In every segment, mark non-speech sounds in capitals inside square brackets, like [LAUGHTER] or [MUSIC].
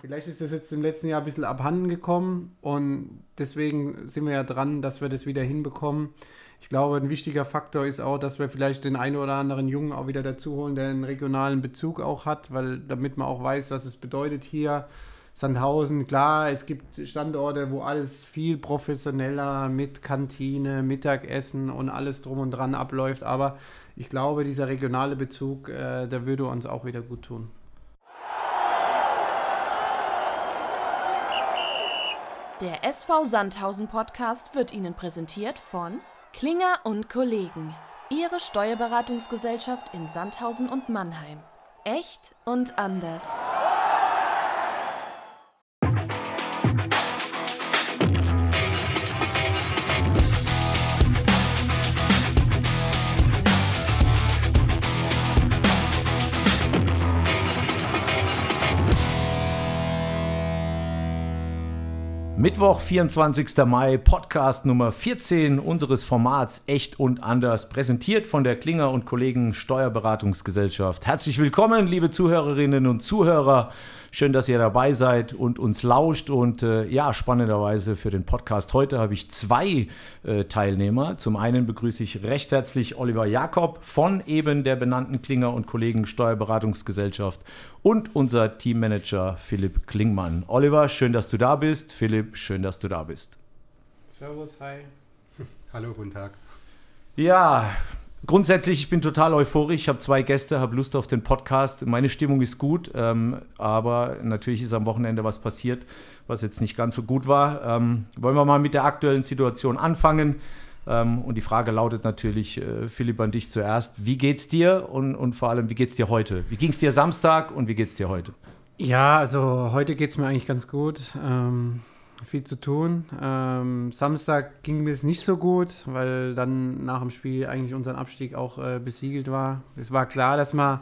Vielleicht ist das jetzt im letzten Jahr ein bisschen abhanden gekommen und deswegen sind wir ja dran, dass wir das wieder hinbekommen. Ich glaube, ein wichtiger Faktor ist auch, dass wir vielleicht den einen oder anderen Jungen auch wieder dazu holen, der einen regionalen Bezug auch hat, weil damit man auch weiß, was es bedeutet hier. Sandhausen, klar, es gibt Standorte, wo alles viel professioneller mit Kantine, Mittagessen und alles drum und dran abläuft, aber ich glaube, dieser regionale Bezug, äh, der würde uns auch wieder gut tun. Der SV Sandhausen Podcast wird Ihnen präsentiert von Klinger und Kollegen, Ihre Steuerberatungsgesellschaft in Sandhausen und Mannheim. Echt und anders. Mittwoch, 24. Mai, Podcast Nummer 14 unseres Formats Echt und Anders, präsentiert von der Klinger und Kollegen Steuerberatungsgesellschaft. Herzlich willkommen, liebe Zuhörerinnen und Zuhörer. Schön, dass ihr dabei seid und uns lauscht. Und äh, ja, spannenderweise für den Podcast heute habe ich zwei äh, Teilnehmer. Zum einen begrüße ich recht herzlich Oliver Jakob von eben der benannten Klinger und Kollegen Steuerberatungsgesellschaft und unser Teammanager Philipp Klingmann. Oliver, schön, dass du da bist. Philipp, schön, dass du da bist. Servus, hi. Hallo, guten Tag. Ja, Grundsätzlich, ich bin total euphorisch. Ich habe zwei Gäste, habe Lust auf den Podcast. Meine Stimmung ist gut, ähm, aber natürlich ist am Wochenende was passiert, was jetzt nicht ganz so gut war. Ähm, wollen wir mal mit der aktuellen Situation anfangen? Ähm, und die Frage lautet natürlich, äh, Philipp, an dich zuerst. Wie geht's dir und, und vor allem, wie geht's dir heute? Wie ging es dir Samstag und wie geht's dir heute? Ja, also heute geht es mir eigentlich ganz gut. Ähm, viel zu tun. Ähm, Samstag ging mir es nicht so gut, weil dann nach dem Spiel eigentlich unser Abstieg auch äh, besiegelt war. Es war klar, dass man,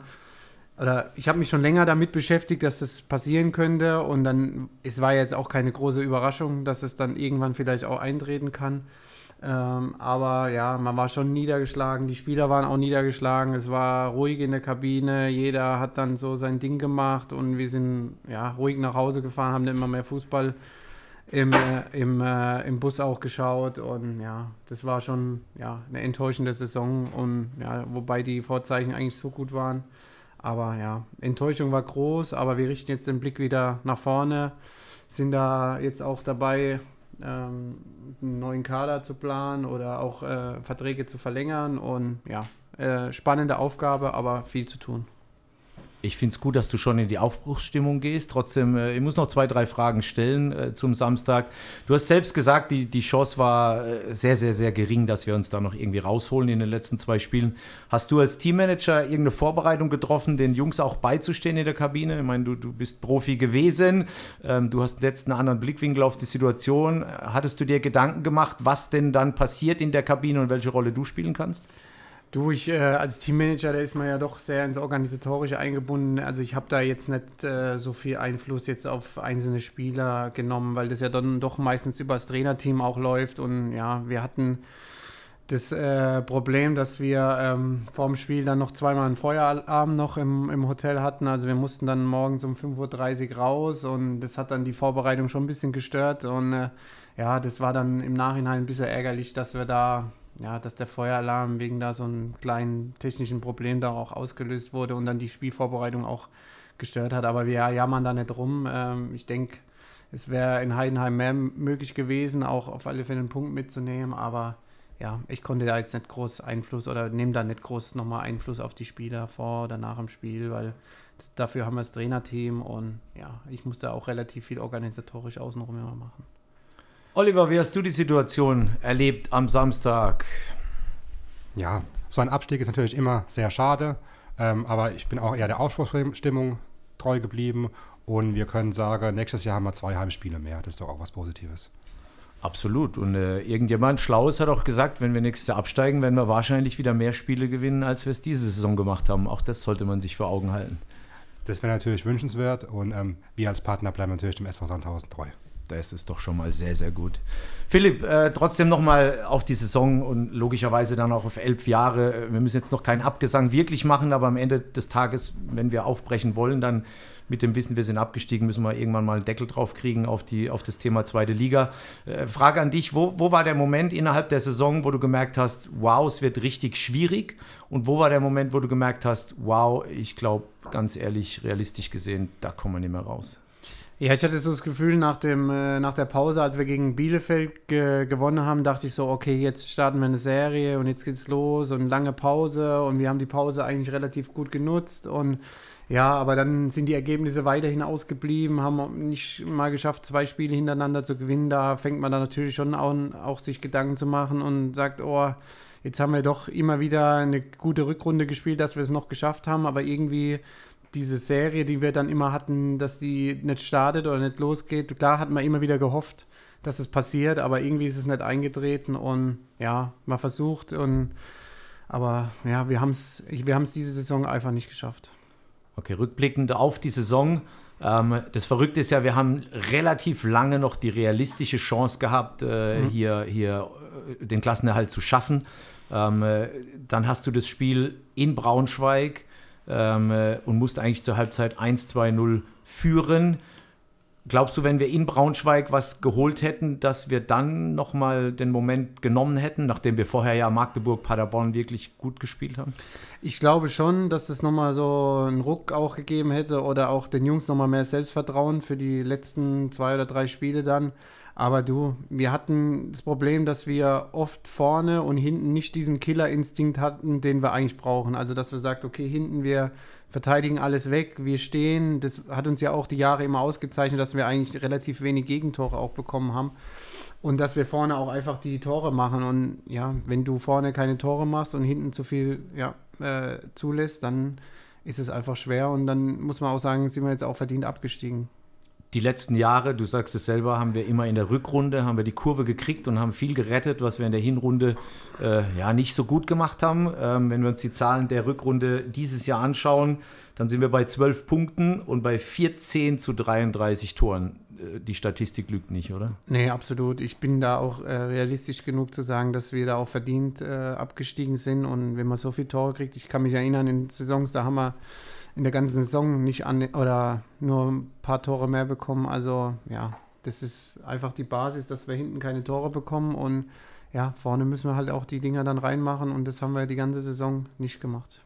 oder ich habe mich schon länger damit beschäftigt, dass das passieren könnte und dann, es war jetzt auch keine große Überraschung, dass es dann irgendwann vielleicht auch eintreten kann. Ähm, aber ja, man war schon niedergeschlagen, die Spieler waren auch niedergeschlagen, es war ruhig in der Kabine, jeder hat dann so sein Ding gemacht und wir sind ja ruhig nach Hause gefahren, haben dann immer mehr Fußball im, äh, im, äh, im Bus auch geschaut und ja, das war schon ja, eine enttäuschende Saison und ja, wobei die Vorzeichen eigentlich so gut waren. Aber ja, Enttäuschung war groß, aber wir richten jetzt den Blick wieder nach vorne, sind da jetzt auch dabei, ähm, einen neuen Kader zu planen oder auch äh, Verträge zu verlängern und ja, äh, spannende Aufgabe, aber viel zu tun. Ich finde es gut, dass du schon in die Aufbruchsstimmung gehst. Trotzdem, äh, ich muss noch zwei, drei Fragen stellen äh, zum Samstag. Du hast selbst gesagt, die, die Chance war äh, sehr, sehr, sehr gering, dass wir uns da noch irgendwie rausholen in den letzten zwei Spielen. Hast du als Teammanager irgendeine Vorbereitung getroffen, den Jungs auch beizustehen in der Kabine? Ich meine, du, du bist Profi gewesen, ähm, du hast jetzt einen anderen Blickwinkel auf die Situation. Hattest du dir Gedanken gemacht, was denn dann passiert in der Kabine und welche Rolle du spielen kannst? Du, ich äh, als Teammanager, da ist man ja doch sehr ins Organisatorische eingebunden. Also ich habe da jetzt nicht äh, so viel Einfluss jetzt auf einzelne Spieler genommen, weil das ja dann doch meistens über das Trainerteam auch läuft. Und ja, wir hatten das äh, Problem, dass wir ähm, vor dem Spiel dann noch zweimal einen Feueralarm noch im, im Hotel hatten. Also wir mussten dann morgens um 5.30 Uhr raus und das hat dann die Vorbereitung schon ein bisschen gestört. Und äh, ja, das war dann im Nachhinein ein bisschen ärgerlich, dass wir da ja, dass der Feueralarm wegen da so einem kleinen technischen Problem da auch ausgelöst wurde und dann die Spielvorbereitung auch gestört hat. Aber wir jammern da nicht rum. Ähm, ich denke, es wäre in Heidenheim mehr möglich gewesen, auch auf alle Fälle einen Punkt mitzunehmen. Aber ja, ich konnte da jetzt nicht groß Einfluss oder nehme da nicht groß nochmal Einfluss auf die Spieler vor oder nach dem Spiel, weil das, dafür haben wir das Trainerteam und ja, ich musste auch relativ viel organisatorisch außenrum immer machen. Oliver, wie hast du die Situation erlebt am Samstag? Ja, so ein Abstieg ist natürlich immer sehr schade, ähm, aber ich bin auch eher der Aufbruchsstimmung treu geblieben und wir können sagen, nächstes Jahr haben wir zwei Heimspiele mehr. Das ist doch auch was Positives. Absolut. Und äh, irgendjemand Schlaues hat auch gesagt, wenn wir nächstes Jahr absteigen, werden wir wahrscheinlich wieder mehr Spiele gewinnen, als wir es diese Saison gemacht haben. Auch das sollte man sich vor Augen halten. Das wäre natürlich wünschenswert und ähm, wir als Partner bleiben natürlich dem SV Sandhausen treu. Das ist doch schon mal sehr, sehr gut. Philipp, äh, trotzdem nochmal auf die Saison und logischerweise dann auch auf elf Jahre. Wir müssen jetzt noch keinen Abgesang wirklich machen, aber am Ende des Tages, wenn wir aufbrechen wollen, dann mit dem Wissen, wir sind abgestiegen, müssen wir irgendwann mal einen Deckel drauf kriegen auf, die, auf das Thema zweite Liga. Äh, Frage an dich, wo, wo war der Moment innerhalb der Saison, wo du gemerkt hast, wow, es wird richtig schwierig? Und wo war der Moment, wo du gemerkt hast, wow, ich glaube, ganz ehrlich, realistisch gesehen, da kommen wir nicht mehr raus? Ja, ich hatte so das Gefühl, nach, dem, äh, nach der Pause, als wir gegen Bielefeld ge gewonnen haben, dachte ich so, okay, jetzt starten wir eine Serie und jetzt geht's los und lange Pause und wir haben die Pause eigentlich relativ gut genutzt und ja, aber dann sind die Ergebnisse weiterhin ausgeblieben, haben nicht mal geschafft, zwei Spiele hintereinander zu gewinnen. Da fängt man dann natürlich schon an, auch sich Gedanken zu machen und sagt, oh, jetzt haben wir doch immer wieder eine gute Rückrunde gespielt, dass wir es noch geschafft haben, aber irgendwie diese Serie, die wir dann immer hatten, dass die nicht startet oder nicht losgeht. Klar hat man immer wieder gehofft, dass es passiert, aber irgendwie ist es nicht eingetreten und ja, man versucht und aber ja, wir haben es wir haben's diese Saison einfach nicht geschafft. Okay, rückblickend auf die Saison. Ähm, das Verrückte ist ja, wir haben relativ lange noch die realistische Chance gehabt, äh, mhm. hier, hier äh, den Klassenerhalt zu schaffen. Ähm, äh, dann hast du das Spiel in Braunschweig ähm, äh, und musste eigentlich zur Halbzeit 1-2-0 führen. Glaubst du, wenn wir in Braunschweig was geholt hätten, dass wir dann nochmal den Moment genommen hätten, nachdem wir vorher ja Magdeburg, Paderborn wirklich gut gespielt haben? Ich glaube schon, dass es nochmal so einen Ruck auch gegeben hätte oder auch den Jungs nochmal mehr Selbstvertrauen für die letzten zwei oder drei Spiele dann. Aber du, wir hatten das Problem, dass wir oft vorne und hinten nicht diesen Killerinstinkt hatten, den wir eigentlich brauchen. Also, dass wir sagt, okay, hinten wir verteidigen alles weg, wir stehen. Das hat uns ja auch die Jahre immer ausgezeichnet, dass wir eigentlich relativ wenig Gegentore auch bekommen haben. Und dass wir vorne auch einfach die Tore machen. Und ja, wenn du vorne keine Tore machst und hinten zu viel ja, äh, zulässt, dann ist es einfach schwer. Und dann muss man auch sagen, sind wir jetzt auch verdient abgestiegen die letzten Jahre, du sagst es selber, haben wir immer in der Rückrunde, haben wir die Kurve gekriegt und haben viel gerettet, was wir in der Hinrunde äh, ja nicht so gut gemacht haben. Ähm, wenn wir uns die Zahlen der Rückrunde dieses Jahr anschauen, dann sind wir bei 12 Punkten und bei 14 zu 33 Toren. Äh, die Statistik lügt nicht, oder? Nee, absolut. Ich bin da auch äh, realistisch genug zu sagen, dass wir da auch verdient äh, abgestiegen sind. Und wenn man so viele Tore kriegt, ich kann mich erinnern, in Saisons, da haben wir in der ganzen Saison nicht an oder nur ein paar Tore mehr bekommen. Also ja, das ist einfach die Basis, dass wir hinten keine Tore bekommen und ja, vorne müssen wir halt auch die Dinger dann reinmachen und das haben wir die ganze Saison nicht gemacht.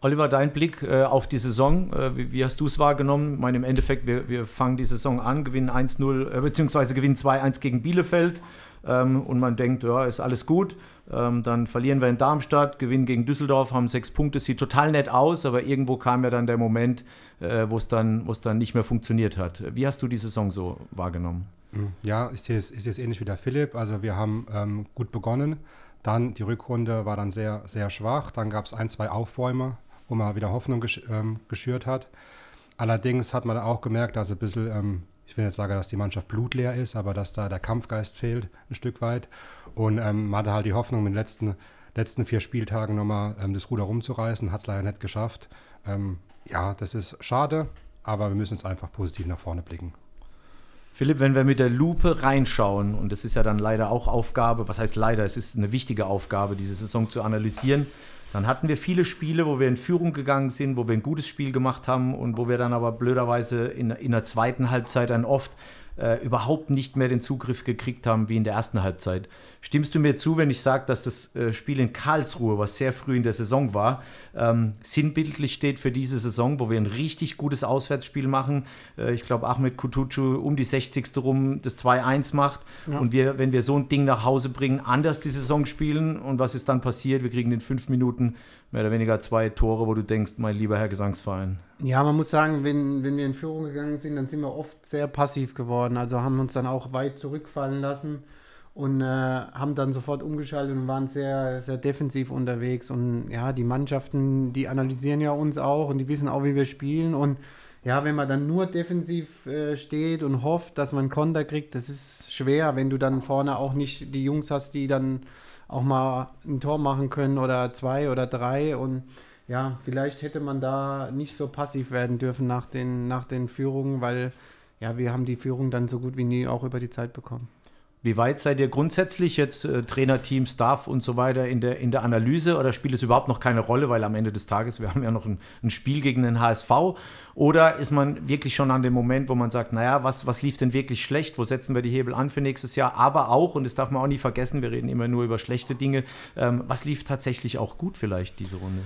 Oliver, dein Blick äh, auf die Saison, äh, wie, wie, hast du es wahrgenommen? Ich meine, im Endeffekt, wir, wir fangen die Saison an, gewinnen 1-0, äh, beziehungsweise gewinnen 2-1 gegen Bielefeld ähm, und man denkt, ja, ist alles gut. Ähm, dann verlieren wir in Darmstadt, gewinnen gegen Düsseldorf, haben sechs Punkte, sieht total nett aus, aber irgendwo kam ja dann der Moment, äh, wo es dann, dann nicht mehr funktioniert hat. Wie hast du die Saison so wahrgenommen? Hm, ja, ich sehe es, ich sehe es ähnlich wie der Philipp. Also wir haben ähm, gut begonnen. Dann die Rückrunde war dann sehr, sehr schwach. Dann gab es ein, zwei Aufbäume, wo man wieder Hoffnung gesch ähm, geschürt hat. Allerdings hat man auch gemerkt, dass ein bisschen ähm, ich will jetzt sagen, dass die Mannschaft blutleer ist, aber dass da der Kampfgeist fehlt ein Stück weit. Und ähm, man hatte halt die Hoffnung, mit den letzten, letzten vier Spieltagen nochmal ähm, das Ruder rumzureißen, hat es leider nicht geschafft. Ähm, ja, das ist schade, aber wir müssen jetzt einfach positiv nach vorne blicken. Philipp, wenn wir mit der Lupe reinschauen, und das ist ja dann leider auch Aufgabe, was heißt leider, es ist eine wichtige Aufgabe, diese Saison zu analysieren, dann hatten wir viele Spiele, wo wir in Führung gegangen sind, wo wir ein gutes Spiel gemacht haben und wo wir dann aber blöderweise in, in der zweiten Halbzeit dann oft äh, überhaupt nicht mehr den Zugriff gekriegt haben wie in der ersten Halbzeit. Stimmst du mir zu, wenn ich sage, dass das äh, Spiel in Karlsruhe, was sehr früh in der Saison war, ähm, sinnbildlich steht für diese Saison, wo wir ein richtig gutes Auswärtsspiel machen? Äh, ich glaube, Ahmed Kutucu um die 60. rum das 2-1 macht ja. und wir, wenn wir so ein Ding nach Hause bringen, anders die Saison spielen und was ist dann passiert? Wir kriegen in fünf Minuten mehr oder weniger zwei Tore, wo du denkst, mein lieber Herr Gesangsverein. Ja, man muss sagen, wenn, wenn wir in Führung gegangen sind, dann sind wir oft sehr passiv geworden. Also haben uns dann auch weit zurückfallen lassen und äh, haben dann sofort umgeschaltet und waren sehr, sehr defensiv unterwegs. Und ja, die Mannschaften, die analysieren ja uns auch und die wissen auch, wie wir spielen. Und ja, wenn man dann nur defensiv äh, steht und hofft, dass man Konter kriegt, das ist schwer, wenn du dann vorne auch nicht die Jungs hast, die dann auch mal ein Tor machen können oder zwei oder drei. Und ja, vielleicht hätte man da nicht so passiv werden dürfen nach den, nach den Führungen, weil ja, wir haben die Führung dann so gut wie nie auch über die Zeit bekommen. Wie weit seid ihr grundsätzlich jetzt äh, Trainerteam, Staff und so weiter in der, in der Analyse? Oder spielt es überhaupt noch keine Rolle, weil am Ende des Tages, wir [LAUGHS] haben ja noch ein, ein, Spiel gegen den HSV oder ist man wirklich schon an dem Moment, wo man sagt, naja, was, was lief denn wirklich schlecht, wo setzen wir die Hebel an für nächstes Jahr, aber auch, und das darf man auch nie vergessen, wir reden immer nur über schlechte Dinge, ähm, was lief tatsächlich auch gut vielleicht diese Runde?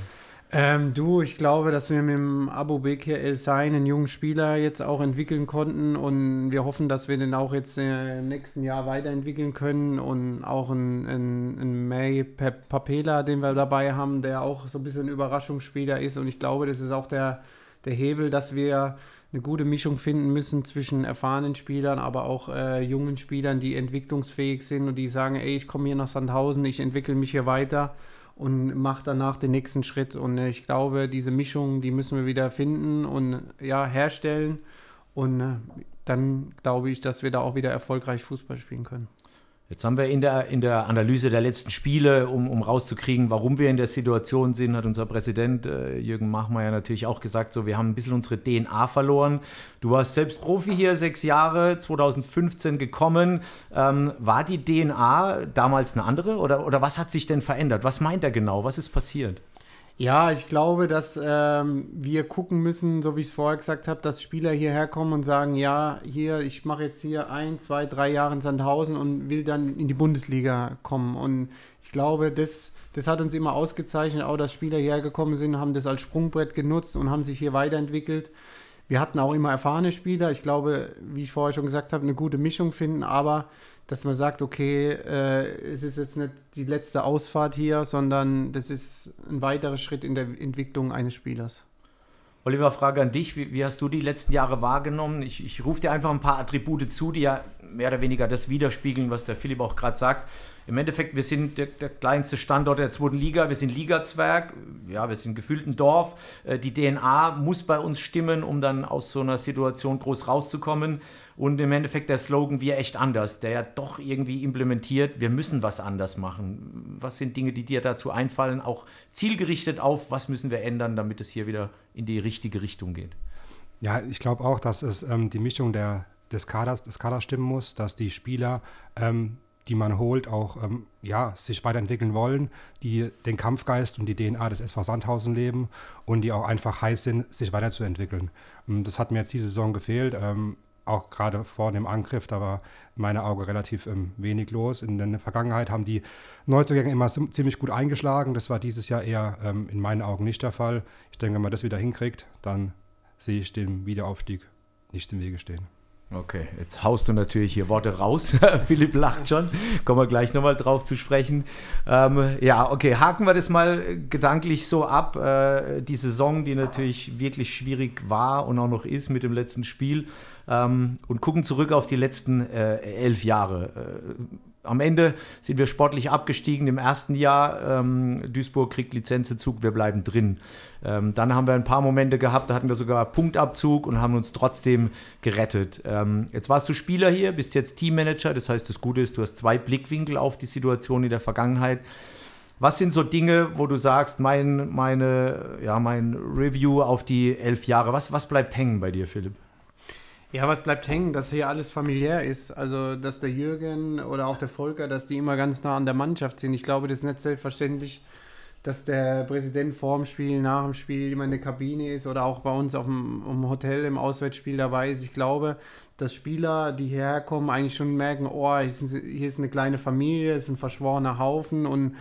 Ähm, du, ich glaube, dass wir mit dem Abu Bekir El Sain einen jungen Spieler jetzt auch entwickeln konnten. Und wir hoffen, dass wir den auch jetzt äh, im nächsten Jahr weiterentwickeln können. Und auch einen, May Papela, den wir dabei haben, der auch so ein bisschen ein Überraschungsspieler ist. Und ich glaube, das ist auch der, der Hebel, dass wir eine gute Mischung finden müssen zwischen erfahrenen Spielern, aber auch äh, jungen Spielern, die entwicklungsfähig sind und die sagen, ey, ich komme hier nach Sandhausen, ich entwickle mich hier weiter und macht danach den nächsten Schritt. Und ich glaube, diese Mischung, die müssen wir wieder finden und ja, herstellen. Und äh, dann glaube ich, dass wir da auch wieder erfolgreich Fußball spielen können. Jetzt haben wir in der, in der Analyse der letzten Spiele, um, um rauszukriegen, warum wir in der Situation sind, hat unser Präsident äh, Jürgen Machmeier natürlich auch gesagt, so wir haben ein bisschen unsere DNA verloren. Du warst selbst Profi hier, sechs Jahre, 2015 gekommen. Ähm, war die DNA damals eine andere oder, oder was hat sich denn verändert? Was meint er genau? Was ist passiert? Ja, ich glaube, dass ähm, wir gucken müssen, so wie ich es vorher gesagt habe, dass Spieler hierher kommen und sagen, ja, hier, ich mache jetzt hier ein, zwei, drei Jahre in Sandhausen und will dann in die Bundesliga kommen. Und ich glaube, das, das hat uns immer ausgezeichnet, auch dass Spieler hierher gekommen sind, haben das als Sprungbrett genutzt und haben sich hier weiterentwickelt. Wir hatten auch immer erfahrene Spieler. Ich glaube, wie ich vorher schon gesagt habe, eine gute Mischung finden, aber dass man sagt, okay, äh, es ist jetzt nicht die letzte Ausfahrt hier, sondern das ist ein weiterer Schritt in der Entwicklung eines Spielers. Oliver, Frage an dich. Wie, wie hast du die letzten Jahre wahrgenommen? Ich, ich rufe dir einfach ein paar Attribute zu, die ja mehr oder weniger das widerspiegeln, was der Philipp auch gerade sagt. Im Endeffekt, wir sind der, der, kleinste Standort der zweiten Liga, wir sind Ligazwerg, ja, wir sind gefühlt ein Dorf. Äh, die DNA muss bei uns stimmen, um dann aus so einer Situation groß rauszukommen. Und im Endeffekt der Slogan Wir echt anders, der ja doch irgendwie implementiert, wir müssen was anders machen. Was sind Dinge, die dir dazu einfallen, auch zielgerichtet auf, was müssen wir ändern, damit es hier wieder in die richtige Richtung geht? Ja, ich glaube auch, dass es ähm, die Mischung der, des, Kaders, des Kaders stimmen muss, dass die Spieler ähm, die man holt, auch ähm, ja, sich weiterentwickeln wollen, die den Kampfgeist und die DNA des SV Sandhausen leben und die auch einfach heiß sind, sich weiterzuentwickeln. Und ähm, das hat mir jetzt diese Saison gefehlt. Ähm, auch gerade vor dem Angriff, da war meine Augen relativ ähm, wenig los. In der Vergangenheit haben die Neuzugänge immer ziemlich gut eingeschlagen. Das war dieses Jahr eher ähm, in meinen Augen nicht der Fall. Ich denke, wenn man das wieder hinkriegt, dann sehe ich dem Wiederaufstieg nicht im Wege stehen. Okay, jetzt haust du natürlich hier Worte raus. [LAUGHS] Philipp lacht schon. Kommen wir gleich nochmal drauf zu sprechen. Ähm, ja, okay, haken wir das mal gedanklich so ab. Äh, die Saison, die natürlich wirklich schwierig war und auch noch ist mit dem letzten Spiel. Ähm, und gucken zurück auf die letzten äh, elf Jahre. Äh, am Ende sind wir sportlich abgestiegen im ersten Jahr. Ähm, Duisburg kriegt Lizenzzug, wir bleiben drin. Ähm, dann haben wir ein paar Momente gehabt, da hatten wir sogar Punktabzug und haben uns trotzdem gerettet. Ähm, jetzt warst du Spieler hier, bist jetzt Teammanager, das heißt, das Gute ist, du hast zwei Blickwinkel auf die Situation in der Vergangenheit. Was sind so Dinge, wo du sagst, mein, meine, ja, mein Review auf die elf Jahre, was, was bleibt hängen bei dir, Philipp? Ja, was bleibt hängen, dass hier alles familiär ist. Also, dass der Jürgen oder auch der Volker, dass die immer ganz nah an der Mannschaft sind. Ich glaube, das ist nicht selbstverständlich, dass der Präsident vor dem Spiel, nach dem Spiel immer in der Kabine ist oder auch bei uns auf dem, im Hotel im Auswärtsspiel dabei ist. Ich glaube, dass Spieler, die hierher kommen, eigentlich schon merken, oh, hier ist eine kleine Familie, es ist ein verschworener Haufen und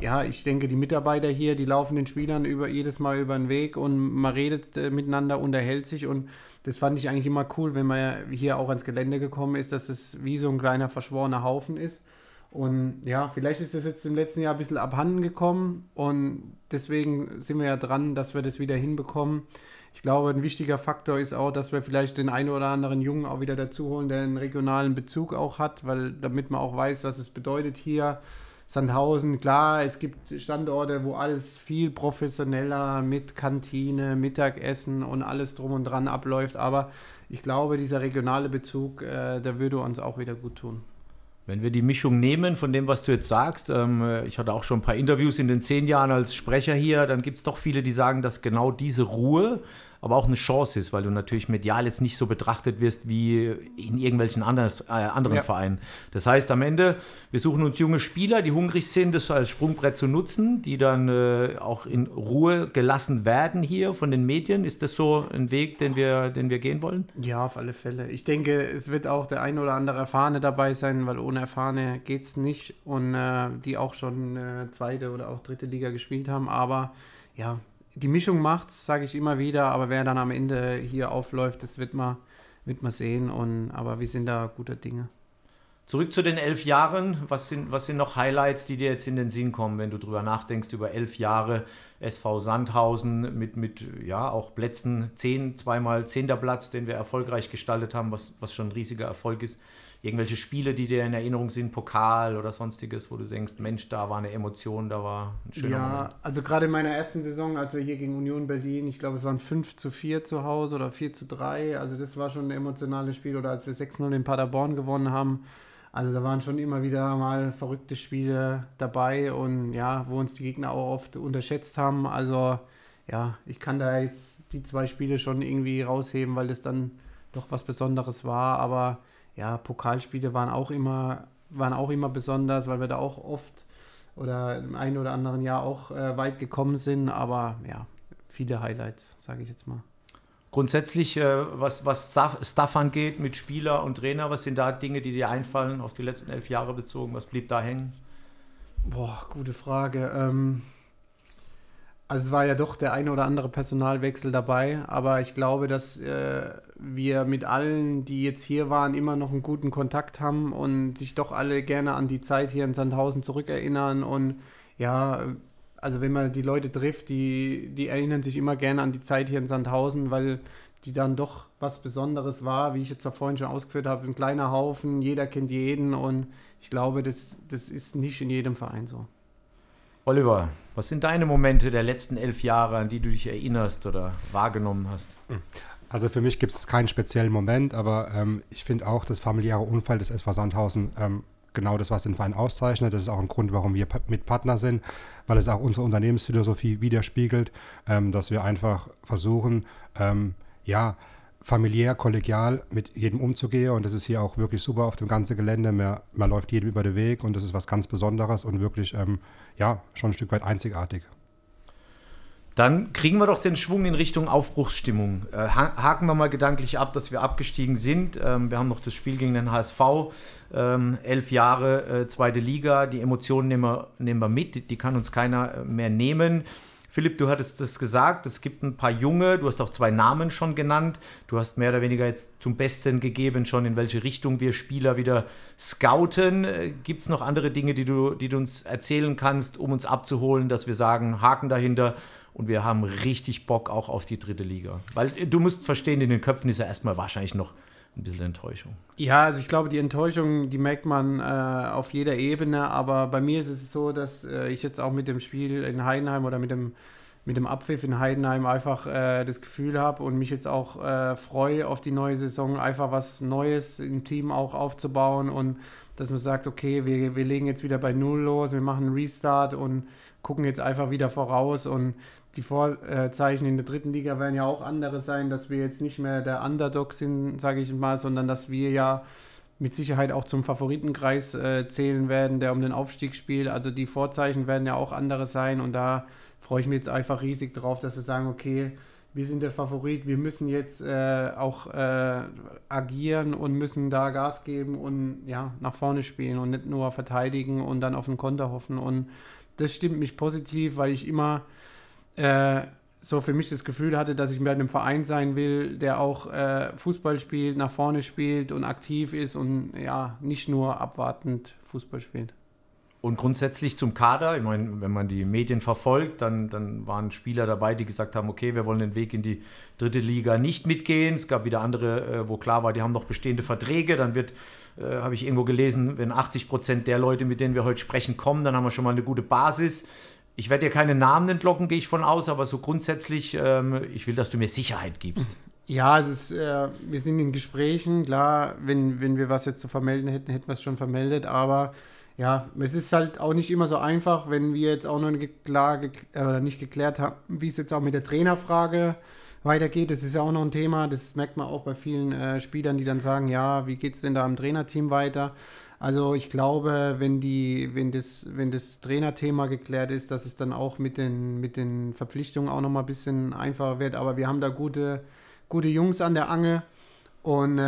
ja, ich denke, die Mitarbeiter hier, die laufen den Spielern über, jedes Mal über den Weg und man redet äh, miteinander, unterhält sich und das fand ich eigentlich immer cool, wenn man hier auch ans Gelände gekommen ist, dass es wie so ein kleiner verschworener Haufen ist. Und ja, vielleicht ist das jetzt im letzten Jahr ein bisschen abhanden gekommen und deswegen sind wir ja dran, dass wir das wieder hinbekommen. Ich glaube, ein wichtiger Faktor ist auch, dass wir vielleicht den einen oder anderen Jungen auch wieder dazu holen, der einen regionalen Bezug auch hat, weil damit man auch weiß, was es bedeutet hier Sandhausen, klar, es gibt Standorte, wo alles viel professioneller mit Kantine, Mittagessen und alles drum und dran abläuft, aber ich glaube, dieser regionale Bezug, äh, der würde uns auch wieder gut tun. Wenn wir die Mischung nehmen von dem, was du jetzt sagst, ähm, ich hatte auch schon ein paar Interviews in den zehn Jahren als Sprecher hier, dann gibt es doch viele, die sagen, dass genau diese Ruhe aber auch eine Chance ist, weil du natürlich medial jetzt nicht so betrachtet wirst wie in irgendwelchen anderen, äh, anderen ja. Vereinen. Das heißt, am Ende, wir suchen uns junge Spieler, die hungrig sind, das als Sprungbrett zu nutzen, die dann äh, auch in Ruhe gelassen werden hier von den Medien. Ist das so ein Weg, den wir, den wir gehen wollen? Ja, auf alle Fälle. Ich denke, es wird auch der ein oder andere Erfahrene dabei sein, weil ohne Erfahrene geht es nicht und äh, die auch schon äh, zweite oder auch dritte Liga gespielt haben. Aber ja, die Mischung macht's, sage ich immer wieder, aber wer dann am Ende hier aufläuft, das wird man, wird man sehen. Und, aber wir sind da guter Dinge. Zurück zu den elf Jahren. Was sind, was sind noch Highlights, die dir jetzt in den Sinn kommen, wenn du drüber nachdenkst, über elf Jahre SV Sandhausen mit, mit ja, auch Plätzen, zehn, zweimal zehnter Platz, den wir erfolgreich gestaltet haben, was, was schon ein riesiger Erfolg ist irgendwelche Spiele, die dir in Erinnerung sind, Pokal oder sonstiges, wo du denkst, Mensch, da war eine Emotion, da war ein schöner ja, Moment? also gerade in meiner ersten Saison, als wir hier gegen Union Berlin, ich glaube, es waren 5 zu 4 zu Hause oder 4 zu 3, also das war schon ein emotionales Spiel oder als wir 6-0 in Paderborn gewonnen haben. Also da waren schon immer wieder mal verrückte Spiele dabei und ja, wo uns die Gegner auch oft unterschätzt haben. Also ja, ich kann da jetzt die zwei Spiele schon irgendwie rausheben, weil das dann doch was Besonderes war. Aber ja, Pokalspiele waren auch immer, waren auch immer besonders, weil wir da auch oft oder im einen oder anderen Jahr auch äh, weit gekommen sind, aber ja, viele Highlights, sage ich jetzt mal. Grundsätzlich, äh, was, was Stuff, Stuff, angeht mit Spieler und Trainer, was sind da Dinge, die dir einfallen, auf die letzten elf Jahre bezogen? Was blieb da hängen? Boah, gute Frage. Ähm, also es war ja doch der eine oder andere Personalwechsel dabei, aber ich glaube, dass äh, wir mit allen, die jetzt hier waren, immer noch einen guten Kontakt haben und sich doch alle gerne an die Zeit hier in Sandhausen zurückerinnern. Und ja, also wenn man die Leute trifft, die, die erinnern sich immer gerne an die Zeit hier in Sandhausen, weil die dann doch was Besonderes war, wie ich jetzt vorhin schon ausgeführt habe, ein kleiner Haufen, jeder kennt jeden und ich glaube, das, das ist nicht in jedem Verein so. Oliver, was sind deine Momente der letzten elf Jahre, an die du dich erinnerst oder wahrgenommen hast? Also für mich gibt es keinen speziellen Moment, aber ähm, ich finde auch das familiäre Umfeld des SV Sandhausen ähm, genau das, was den Verein auszeichnet. Das ist auch ein Grund, warum wir mit Partner sind, weil es auch unsere Unternehmensphilosophie widerspiegelt, ähm, dass wir einfach versuchen, ähm, ja, familiär, kollegial mit jedem umzugehen. Und das ist hier auch wirklich super auf dem ganzen Gelände. Man, man läuft jedem über den Weg und das ist was ganz Besonderes und wirklich, ähm, ja, schon ein Stück weit einzigartig. Dann kriegen wir doch den Schwung in Richtung Aufbruchsstimmung. Äh, haken wir mal gedanklich ab, dass wir abgestiegen sind. Ähm, wir haben noch das Spiel gegen den HSV. Ähm, elf Jahre, äh, zweite Liga. Die Emotionen nehmen wir, nehmen wir mit. Die, die kann uns keiner äh, mehr nehmen. Philipp, du hattest das gesagt, es gibt ein paar junge, du hast auch zwei Namen schon genannt. Du hast mehr oder weniger jetzt zum Besten gegeben, schon in welche Richtung wir Spieler wieder scouten. Äh, gibt es noch andere Dinge, die du, die du uns erzählen kannst, um uns abzuholen, dass wir sagen, Haken dahinter und wir haben richtig Bock auch auf die dritte Liga? Weil äh, du musst verstehen, in den Köpfen ist ja erstmal wahrscheinlich noch ein bisschen Enttäuschung. Ja, also ich glaube, die Enttäuschung, die merkt man äh, auf jeder Ebene, aber bei mir ist es so, dass äh, ich jetzt auch mit dem Spiel in Heidenheim oder mit dem, mit dem Abpfiff in Heidenheim einfach äh, das Gefühl habe und mich jetzt auch äh, freue auf die neue Saison, einfach was Neues im Team auch aufzubauen und dass man sagt, okay, wir, wir legen jetzt wieder bei Null los, wir machen einen Restart und gucken jetzt einfach wieder voraus und die Vorzeichen in der dritten Liga werden ja auch andere sein, dass wir jetzt nicht mehr der Underdog sind, sage ich mal, sondern dass wir ja mit Sicherheit auch zum Favoritenkreis äh, zählen werden, der um den Aufstieg spielt. Also die Vorzeichen werden ja auch andere sein und da freue ich mich jetzt einfach riesig drauf, dass wir sagen, okay, wir sind der Favorit, wir müssen jetzt äh, auch äh, agieren und müssen da Gas geben und ja, nach vorne spielen und nicht nur verteidigen und dann auf den Konter hoffen. Und das stimmt mich positiv, weil ich immer äh, so für mich das Gefühl hatte, dass ich bei einem Verein sein will, der auch äh, Fußball spielt, nach vorne spielt und aktiv ist und ja, nicht nur abwartend Fußball spielt. Und grundsätzlich zum Kader, ich meine, wenn man die Medien verfolgt, dann, dann waren Spieler dabei, die gesagt haben, okay, wir wollen den Weg in die dritte Liga nicht mitgehen. Es gab wieder andere, äh, wo klar war, die haben noch bestehende Verträge. Dann wird, äh, habe ich irgendwo gelesen, wenn 80 Prozent der Leute, mit denen wir heute sprechen, kommen, dann haben wir schon mal eine gute Basis. Ich werde dir keine Namen entlocken, gehe ich von aus, aber so grundsätzlich, ähm, ich will, dass du mir Sicherheit gibst. Ja, es ist, äh, wir sind in Gesprächen. Klar, wenn, wenn wir was jetzt zu vermelden hätten, hätten wir es schon vermeldet. Aber ja, es ist halt auch nicht immer so einfach, wenn wir jetzt auch noch nicht, klar, äh, nicht geklärt haben, wie es jetzt auch mit der Trainerfrage weitergeht. Das ist ja auch noch ein Thema, das merkt man auch bei vielen äh, Spielern, die dann sagen, ja, wie geht es denn da im Trainerteam weiter? Also ich glaube, wenn die, wenn das, wenn das Trainerthema geklärt ist, dass es dann auch mit den, mit den Verpflichtungen auch nochmal ein bisschen einfacher wird. Aber wir haben da gute, gute Jungs an der Angel. Und äh,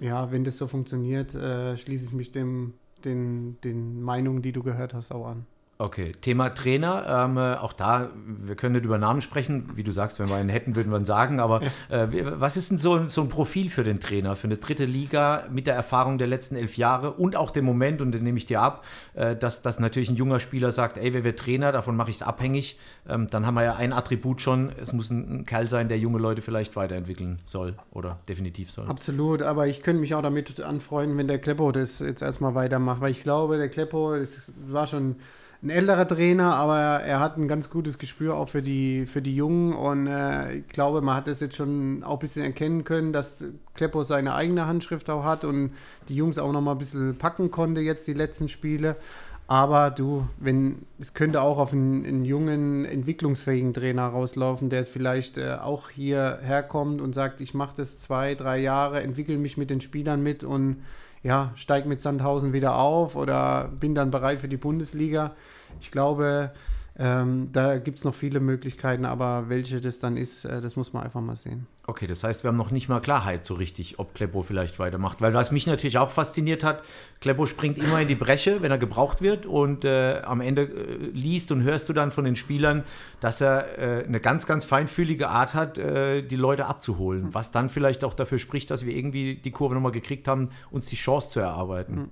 ja, wenn das so funktioniert, äh, schließe ich mich dem, den, den Meinungen, die du gehört hast, auch an. Okay, Thema Trainer, ähm, äh, auch da, wir können nicht über Namen sprechen, wie du sagst, wenn wir einen hätten, würden wir ihn sagen, aber äh, was ist denn so, so ein Profil für den Trainer, für eine dritte Liga mit der Erfahrung der letzten elf Jahre und auch dem Moment, und den nehme ich dir ab, äh, dass, dass natürlich ein junger Spieler sagt, ey, wer wird Trainer, davon mache ich es abhängig, ähm, dann haben wir ja ein Attribut schon, es muss ein, ein, Kerl sein, der junge Leute vielleicht weiterentwickeln soll oder definitiv soll. Absolut, aber ich könnte mich auch damit anfreunden, wenn der Kleppo das jetzt erstmal weitermacht, weil ich glaube, der Kleppo, das war schon ein älterer Trainer, aber er hat ein ganz gutes Gespür auch für die, für die Jungen und äh, ich glaube, man hat es jetzt schon auch ein bisschen erkennen können, dass Kleppo seine eigene Handschrift auch hat und die Jungs auch noch mal ein bisschen packen konnte jetzt die letzten Spiele. Aber du, wenn es könnte auch auf einen, einen jungen, entwicklungsfähigen Trainer rauslaufen, der vielleicht äh, auch hier herkommt und sagt, ich mache das zwei, drei Jahre, entwickle mich mit den Spielern mit und ja, steige mit Sandhausen wieder auf oder bin dann bereit für die Bundesliga. Ich glaube, ähm, da gibt es noch viele Möglichkeiten, aber welche das dann ist, äh, das muss man einfach mal sehen. Okay, das heißt, wir haben noch nicht mal Klarheit so richtig, ob Kleppo vielleicht weitermacht. Weil was mich natürlich auch fasziniert hat, Kleppo springt immer in die Breche, wenn er gebraucht wird und äh, am Ende äh, liest und hörst du dann von den Spielern, dass er äh, eine ganz, ganz feinfühlige Art hat, äh, die Leute abzuholen. Mhm. Was dann vielleicht auch dafür spricht, dass wir irgendwie die Kurve nochmal gekriegt haben, uns die Chance zu erarbeiten. Mhm.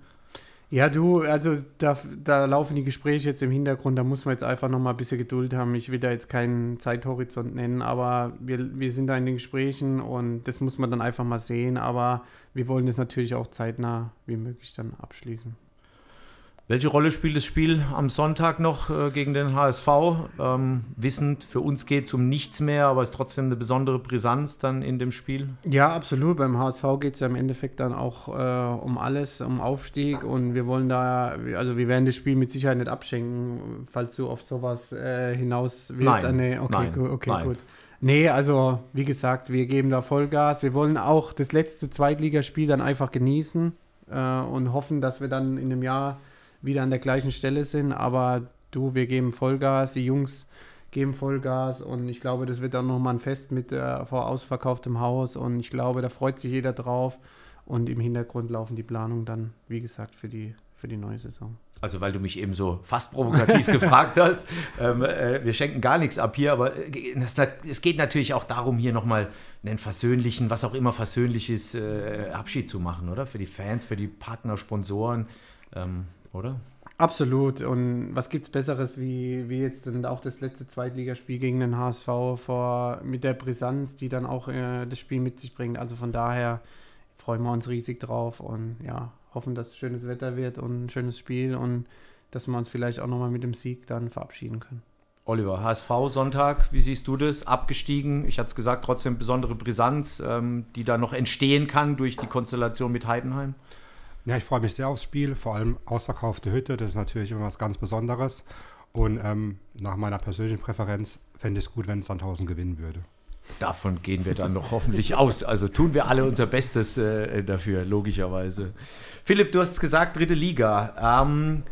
Ja, du, also da, da laufen die Gespräche jetzt im Hintergrund, da muss man jetzt einfach nochmal ein bisschen Geduld haben. Ich will da jetzt keinen Zeithorizont nennen, aber wir, wir sind da in den Gesprächen und das muss man dann einfach mal sehen. Aber wir wollen das natürlich auch zeitnah wie möglich dann abschließen. Welche Rolle spielt das Spiel am Sonntag noch äh, gegen den HSV? Ähm, wissend, für uns geht es um nichts mehr, aber es ist trotzdem eine besondere Brisanz dann in dem Spiel. Ja, absolut. Beim HSV geht es ja im Endeffekt dann auch äh, um alles, um Aufstieg und wir wollen da, also wir werden das Spiel mit Sicherheit nicht abschenken, falls du auf sowas äh, hinaus willst. Nein. Ah, nee, okay, Nein. Gut, okay Nein. gut. Nee, also wie gesagt, wir geben da Vollgas. Wir wollen auch das letzte Zweitligaspiel dann einfach genießen äh, und hoffen, dass wir dann in einem Jahr wieder an der gleichen Stelle sind. Aber du, wir geben Vollgas, die Jungs geben Vollgas und ich glaube, das wird dann nochmal ein Fest mit äh, vor ausverkauftem Haus und ich glaube, da freut sich jeder drauf und im Hintergrund laufen die Planungen dann, wie gesagt, für die, für die neue Saison. Also weil du mich eben so fast provokativ [LAUGHS] gefragt hast, ähm, äh, wir schenken gar nichts ab hier, aber äh, es geht natürlich auch darum, hier nochmal einen versöhnlichen, was auch immer versöhnliches äh, Abschied zu machen, oder? Für die Fans, für die Partner, Sponsoren. Ähm, oder? Absolut. Und was gibt es Besseres, wie, wie jetzt dann auch das letzte Zweitligaspiel gegen den HSV vor, mit der Brisanz, die dann auch äh, das Spiel mit sich bringt. Also von daher freuen wir uns riesig drauf und ja, hoffen, dass es schönes Wetter wird und ein schönes Spiel und dass wir uns vielleicht auch nochmal mit dem Sieg dann verabschieden können. Oliver, HSV Sonntag, wie siehst du das? Abgestiegen, ich hatte es gesagt, trotzdem besondere Brisanz, ähm, die da noch entstehen kann durch die Konstellation mit Heidenheim? Ja, ich freue mich sehr aufs Spiel, vor allem ausverkaufte Hütte, das ist natürlich immer was ganz Besonderes. Und ähm, nach meiner persönlichen Präferenz fände ich es gut, wenn Sandhausen gewinnen würde. Davon gehen wir dann noch hoffentlich aus. Also tun wir alle unser Bestes äh, dafür, logischerweise. Philipp, du hast es gesagt, dritte Liga. Ähm,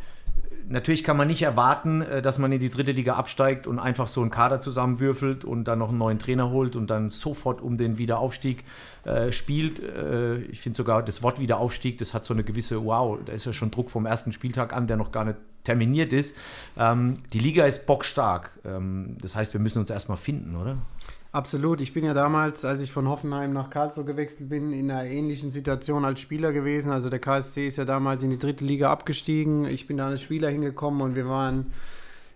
natürlich kann man nicht erwarten, äh, dass man in die dritte Liga absteigt und einfach so einen Kader zusammenwürfelt und dann noch einen neuen Trainer holt und dann sofort um den Wiederaufstieg äh, spielt. Äh, ich finde sogar das Wort Wiederaufstieg, das hat so eine gewisse, wow, da ist ja schon Druck vom ersten Spieltag an, der noch gar nicht terminiert ist. Ähm, die Liga ist bockstark. Ähm, das heißt, wir müssen uns erstmal finden, oder? Absolut. Ich bin ja damals, als ich von Hoffenheim nach Karlsruhe gewechselt bin, in einer ähnlichen Situation als Spieler gewesen. Also der KSC ist ja damals in die dritte Liga abgestiegen. Ich bin da als Spieler hingekommen und wir waren,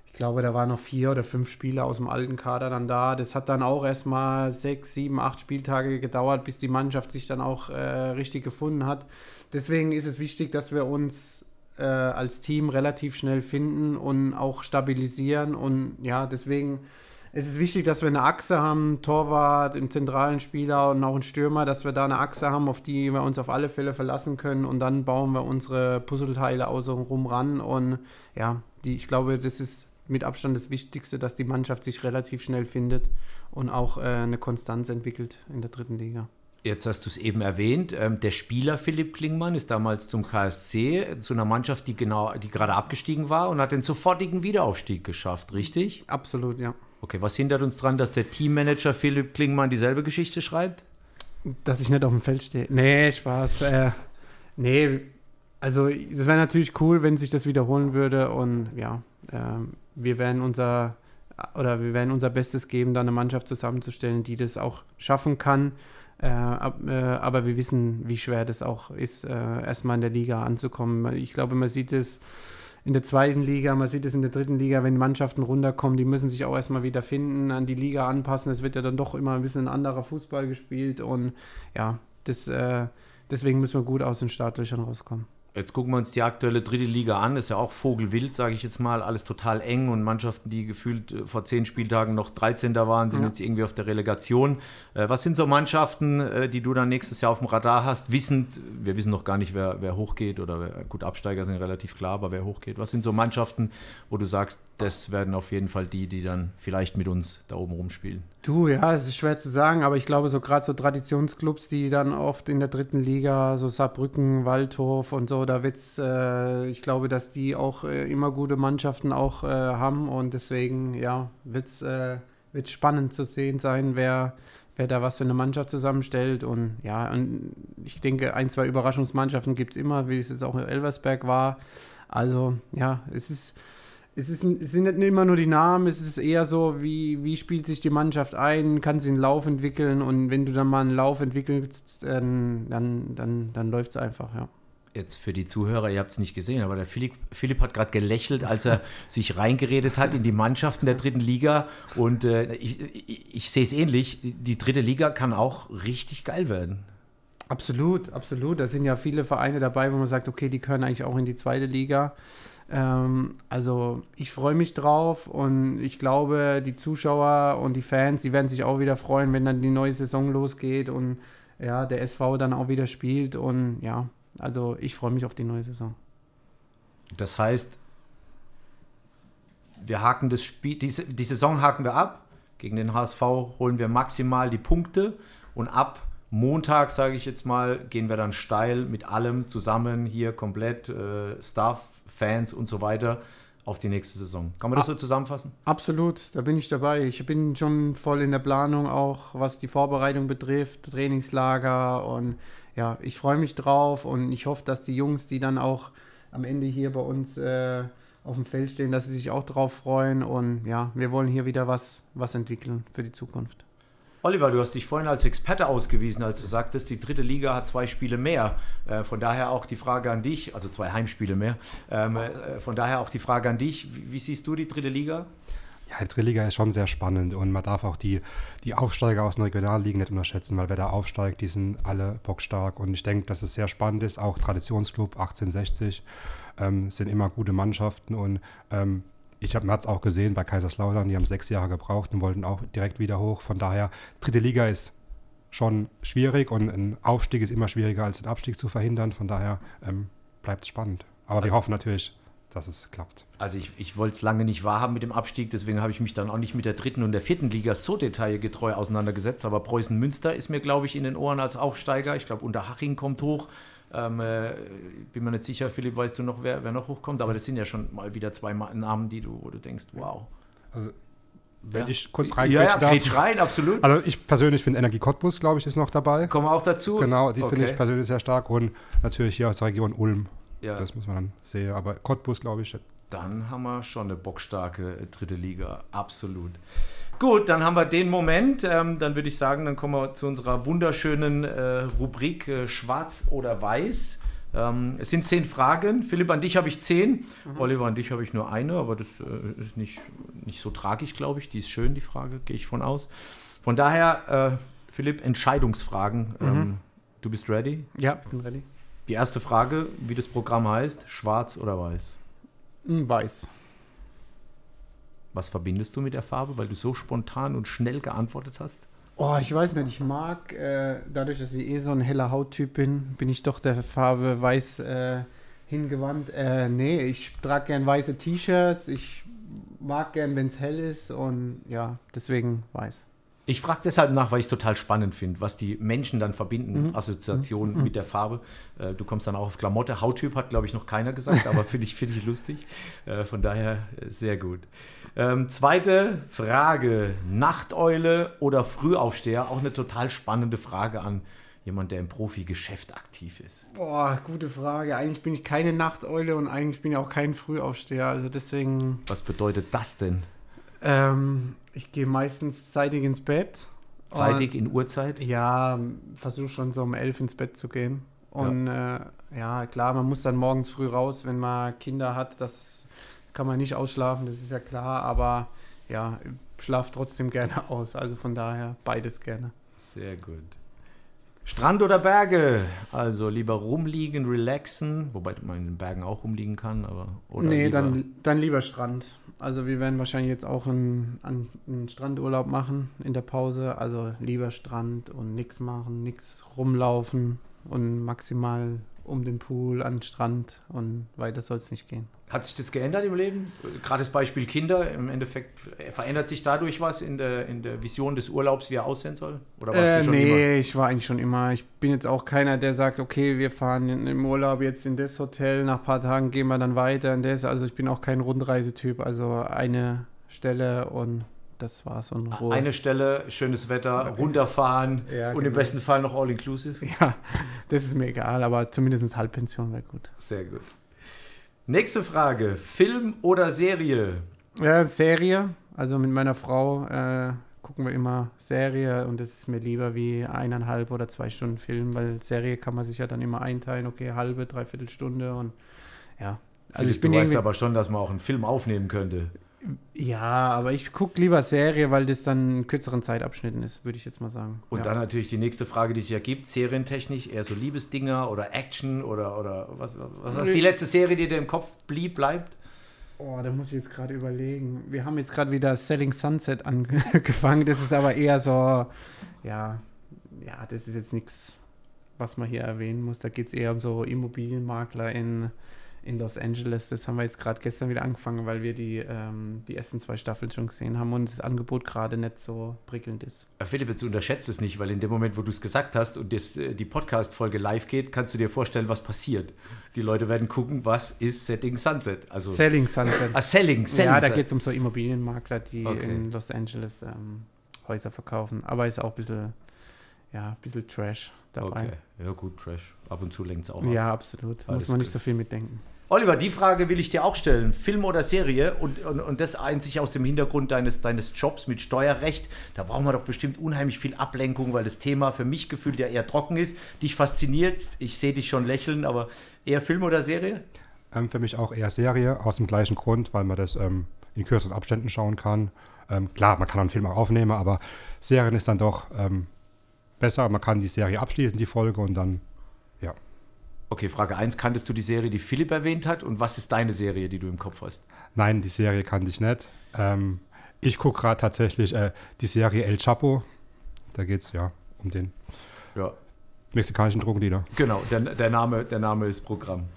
ich glaube, da waren noch vier oder fünf Spieler aus dem alten Kader dann da. Das hat dann auch erstmal sechs, sieben, acht Spieltage gedauert, bis die Mannschaft sich dann auch äh, richtig gefunden hat. Deswegen ist es wichtig, dass wir uns äh, als Team relativ schnell finden und auch stabilisieren. Und ja, deswegen es ist wichtig, dass wir eine Achse haben, Torwart, einen zentralen Spieler und auch einen Stürmer, dass wir da eine Achse haben, auf die wir uns auf alle Fälle verlassen können und dann bauen wir unsere Puzzleteile außenrum ran und ja, die, ich glaube, das ist mit Abstand das Wichtigste, dass die Mannschaft sich relativ schnell findet und auch äh, eine Konstanz entwickelt in der dritten Liga. Jetzt hast du es eben erwähnt. Ähm, der Spieler Philipp Klingmann ist damals zum KSC, zu einer Mannschaft, die genau, die gerade abgestiegen war und hat den sofortigen Wiederaufstieg geschafft, richtig? Absolut, ja. Okay, was hindert uns daran, dass der Teammanager Philipp Klingmann dieselbe Geschichte schreibt? Dass ich nicht auf dem Feld stehe. Nee, Spaß. Äh, nee, also es wäre natürlich cool, wenn sich das wiederholen würde und ja, äh, wir werden unser oder wir werden unser Bestes geben, da eine Mannschaft zusammenzustellen, die das auch schaffen kann. Äh, äh, aber wir wissen, wie schwer das auch ist, äh, erstmal in der Liga anzukommen. Ich glaube, man sieht es in der zweiten Liga, man sieht es in der dritten Liga, wenn Mannschaften runterkommen, die müssen sich auch erstmal wieder finden, an die Liga anpassen. Es wird ja dann doch immer ein bisschen anderer Fußball gespielt und ja, das, äh, deswegen müssen wir gut aus den Startlöchern rauskommen. Jetzt gucken wir uns die aktuelle dritte Liga an. Ist ja auch Vogelwild, sage ich jetzt mal. Alles total eng und Mannschaften, die gefühlt äh, vor zehn Spieltagen noch 13. waren, sind ja. jetzt irgendwie auf der Relegation. Äh, was sind so Mannschaften, äh, die du dann nächstes Jahr auf dem Radar hast? Wissend, wir wissen noch gar nicht, wer, wer hochgeht oder wer, gut, Absteiger sind relativ klar, aber wer hochgeht. Was sind so Mannschaften, wo du sagst, das werden auf jeden Fall die, die dann vielleicht mit uns da oben rumspielen? Du, ja, es ist schwer zu sagen, aber ich glaube, so gerade so Traditionsclubs, die dann oft in der dritten Liga, so Saarbrücken, Waldhof und so, da wird's, äh, ich glaube, dass die auch äh, immer gute Mannschaften auch äh, haben und deswegen, ja, wird's, äh, wird's spannend zu sehen sein, wer, wer da was für eine Mannschaft zusammenstellt und ja, und ich denke, ein, zwei Überraschungsmannschaften gibt es immer, wie es jetzt auch in Elversberg war. Also, ja, es ist es, ist, es sind nicht immer nur die Namen, es ist eher so, wie, wie spielt sich die Mannschaft ein, kann sie einen Lauf entwickeln und wenn du dann mal einen Lauf entwickelst, dann, dann, dann, dann läuft es einfach, ja. Jetzt für die Zuhörer, ihr habt es nicht gesehen, aber der Philipp, Philipp hat gerade gelächelt, als er [LAUGHS] sich reingeredet hat in die Mannschaften der dritten Liga. Und äh, ich, ich, ich sehe es ähnlich. Die dritte Liga kann auch richtig geil werden. Absolut, absolut. Da sind ja viele Vereine dabei, wo man sagt, okay, die können eigentlich auch in die zweite Liga. Ähm, also ich freue mich drauf und ich glaube, die Zuschauer und die Fans, die werden sich auch wieder freuen, wenn dann die neue Saison losgeht und ja, der SV dann auch wieder spielt und ja, also ich freue mich auf die neue Saison. Das heißt, wir haken das Spiel, die, die Saison haken wir ab. Gegen den HSV holen wir maximal die Punkte und ab Montag, sage ich jetzt mal, gehen wir dann steil mit allem zusammen hier komplett, äh, Staff, Fans und so weiter auf die nächste Saison. Kann man das so zusammenfassen? Absolut, da bin ich dabei. Ich bin schon voll in der Planung, auch was die Vorbereitung betrifft, Trainingslager und ja, ich freue mich drauf und ich hoffe, dass die Jungs, die dann auch am Ende hier bei uns äh, auf dem Feld stehen, dass sie sich auch drauf freuen und ja, wir wollen hier wieder was, was entwickeln für die Zukunft. Oliver, du hast dich vorhin als Experte ausgewiesen, als du sagtest, die dritte Liga hat zwei Spiele mehr. Äh, von daher auch die Frage an dich, also zwei Heimspiele mehr. Ähm, äh, von daher auch die Frage an dich, wie, wie, siehst du die dritte Liga? Ja, die dritte Liga ist schon sehr spannend und man darf auch die, die Aufsteiger aus den Regionalligen nicht unterschätzen, weil wer da aufsteigt, die sind alle bockstark und ich denke, dass es sehr spannend ist. Auch Traditionsclub 1860 ähm, sind immer gute Mannschaften und ähm, ich habe es auch gesehen bei Kaiserslautern, die haben sechs Jahre gebraucht und wollten auch direkt wieder hoch. Von daher, dritte Liga ist schon schwierig und ein Aufstieg ist immer schwieriger als den Abstieg zu verhindern. Von daher ähm, bleibt es spannend. Aber wir hoffen natürlich, dass es klappt. Also ich, ich wollte es lange nicht wahrhaben mit dem Abstieg, deswegen habe ich mich dann auch nicht mit der dritten und der vierten Liga so detailgetreu auseinandergesetzt. Aber Preußen Münster ist mir, glaube ich, in den Ohren als Aufsteiger. Ich glaube, Unterhaching kommt hoch. Ähm, äh, bin mir nicht sicher, Philipp, weißt du noch, wer, wer noch hochkommt? Aber das sind ja schon mal wieder zwei Namen, die du, wo du denkst, wow. Also, wenn ja. ich kurz reingrätschen ja, ja, darf. rein, absolut. Also ich persönlich finde Energie Cottbus, glaube ich, ist noch dabei. Kommen auch dazu? Genau, die okay. finde ich persönlich sehr stark. Und natürlich hier aus der Region Ulm. Ja. Das muss man dann sehen. Aber Cottbus, glaube ich. Dann haben wir schon eine bockstarke dritte Liga. Absolut. Gut, dann haben wir den Moment. Ähm, dann würde ich sagen, dann kommen wir zu unserer wunderschönen äh, Rubrik äh, Schwarz oder Weiß. Ähm, es sind zehn Fragen. Philipp, an dich habe ich zehn. Mhm. Oliver, an dich habe ich nur eine, aber das äh, ist nicht, nicht so tragisch, glaube ich. Die ist schön, die Frage, gehe ich von aus. Von daher, äh, Philipp, Entscheidungsfragen. Mhm. Ähm, du bist ready? Ja, bin ready. Die erste Frage, wie das Programm heißt: Schwarz oder Weiß? Hm, weiß. Was verbindest du mit der Farbe, weil du so spontan und schnell geantwortet hast? Oh, ich weiß nicht, ich mag, äh, dadurch, dass ich eh so ein heller Hauttyp bin, bin ich doch der Farbe weiß äh, hingewandt. Äh, nee, ich trage gern weiße T-Shirts, ich mag gern, wenn es hell ist und ja, deswegen weiß. Ich frage deshalb nach, weil ich es total spannend finde, was die Menschen dann verbinden, Mhm. Assoziationen mit der Farbe. Äh, du kommst dann auch auf Klamotte. Hauttyp hat, glaube ich, noch keiner gesagt, aber finde ich, find ich lustig. Äh, von daher äh, sehr gut. Ähm, zweite Frage: Nachteule oder Frühaufsteher? Auch eine total spannende Frage an jemand, der im Profigeschäft aktiv ist. Boah, gute Frage. Eigentlich bin ich keine Nachteule und eigentlich bin ich auch kein Frühaufsteher. Also deswegen, Was bedeutet das denn? Ähm, ich gehe meistens zeitig ins Bett. Zeitig in Uhrzeit? Ja, versuche schon so um elf ins Bett zu gehen. Und ja. Äh, ja, klar, man muss dann morgens früh raus, wenn man Kinder hat. Das kann man nicht ausschlafen, das ist ja klar. Aber ja, ich schlafe trotzdem gerne [LAUGHS] aus. Also von daher beides gerne. Sehr gut. Strand oder Berge? Also lieber rumliegen, relaxen, wobei man in den Bergen auch rumliegen kann, aber. Oder nee, lieber, dann, dann lieber Strand. Also wir werden wahrscheinlich jetzt auch einen, einen Strandurlaub machen in der Pause. Also lieber Strand und nichts machen, nichts rumlaufen und maximal um den Pool, an den Strand und weiter soll es nicht gehen. Hat sich das geändert im Leben? Gerade das Beispiel Kinder, im Endeffekt verändert sich dadurch was in der, in der Vision des Urlaubs, wie er aussehen soll? Oder warst äh, du schon nee, immer? ich war eigentlich schon immer. Ich bin jetzt auch keiner, der sagt, okay, wir fahren im Urlaub jetzt in das Hotel, nach ein paar Tagen gehen wir dann weiter in das. Also ich bin auch kein Rundreisetyp, also eine Stelle und das war so ein Ruhe. Eine Stelle, schönes Wetter, runterfahren ja, und genau. im besten Fall noch all-inclusive. [LAUGHS] Ja, das ist mir egal, aber zumindest Halbpension wäre gut. Sehr gut. Nächste Frage: Film oder Serie? Ja, Serie. Also mit meiner Frau äh, gucken wir immer Serie und das ist mir lieber wie eineinhalb oder zwei Stunden Film, weil Serie kann man sich ja dann immer einteilen, okay, halbe, dreiviertel Stunde und ja. Also Philipp, ich bin du weißt aber schon, dass man auch einen Film aufnehmen könnte. Ja, aber ich gucke lieber Serie, weil das dann in kürzeren Zeitabschnitten ist, würde ich jetzt mal sagen. Und ja. dann natürlich die nächste Frage, die sich ergibt: Serientechnisch eher so Liebesdinger oder Action oder, oder was, was, was ist die letzte Serie, die dir im Kopf blieb, bleibt? Oh, da muss ich jetzt gerade überlegen. Wir haben jetzt gerade wieder Selling Sunset angefangen. Das ist aber eher so, ja, ja, das ist jetzt nichts, was man hier erwähnen muss. Da geht es eher um so Immobilienmakler in in Los Angeles. Das haben wir jetzt gerade gestern wieder angefangen, weil wir die, ähm, die ersten zwei Staffeln schon gesehen haben und das Angebot gerade nicht so prickelnd ist. Philipp, jetzt unterschätzt es nicht, weil in dem Moment, wo du es gesagt hast und das, die Podcast-Folge live geht, kannst du dir vorstellen, was passiert. Die Leute werden gucken, was ist Setting Sunset? Also, Selling Sunset. Ah, Selling, Selling. Ja, da geht es um so Immobilienmakler, die okay. in Los Angeles ähm, Häuser verkaufen. Aber ist auch ein bisschen, ja, ein bisschen Trash dabei. Okay, ja gut, Trash. Ab und zu lenkt es auch ab. Ja, absolut. Alles Muss man nicht so viel mitdenken. Oliver, die Frage will ich dir auch stellen. Film oder Serie? Und, und, und das einzig aus dem Hintergrund deines, deines Jobs mit Steuerrecht. Da brauchen wir doch bestimmt unheimlich viel Ablenkung, weil das Thema für mich gefühlt ja eher trocken ist. Dich fasziniert. Ich sehe dich schon lächeln, aber eher Film oder Serie? Ähm, für mich auch eher Serie, aus dem gleichen Grund, weil man das ähm, in kürzeren Abständen schauen kann. Ähm, klar, man kann einen Film auch aufnehmen, aber Serien ist dann doch ähm, besser. Man kann die Serie abschließen, die Folge, und dann, ja. Okay, Frage 1, kanntest du die Serie, die Philipp erwähnt hat? Und was ist deine Serie, die du im Kopf hast? Nein, die Serie kannte ich nicht. Ähm, ich gucke gerade tatsächlich äh, die Serie El Chapo. Da geht es ja um den ja. mexikanischen Drogendealer. Genau, der, der, Name, der Name ist Programm.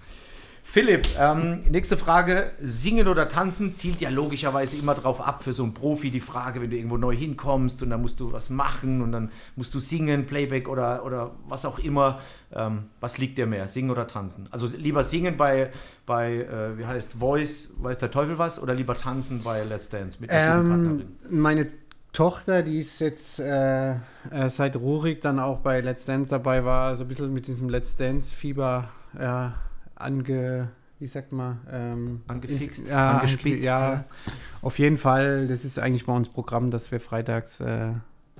Philipp, ähm, nächste Frage. Singen oder tanzen zielt ja logischerweise immer drauf ab für so einen Profi. Die Frage, wenn du irgendwo neu hinkommst und dann musst du was machen und dann musst du singen, Playback oder, oder was auch immer. Ähm, was liegt dir mehr, singen oder tanzen? Also lieber singen bei, bei äh, wie heißt Voice, weiß der Teufel was, oder lieber tanzen bei Let's Dance mit der ähm, Meine Tochter, die ist jetzt äh, äh, seit Rurik dann auch bei Let's Dance dabei war, so ein bisschen mit diesem Let's Dance-Fieber äh, ange, wie sagt man, ähm, angefixt, ja, angespitzt. Ja, auf jeden Fall. Das ist eigentlich bei uns Programm, dass wir freitags äh,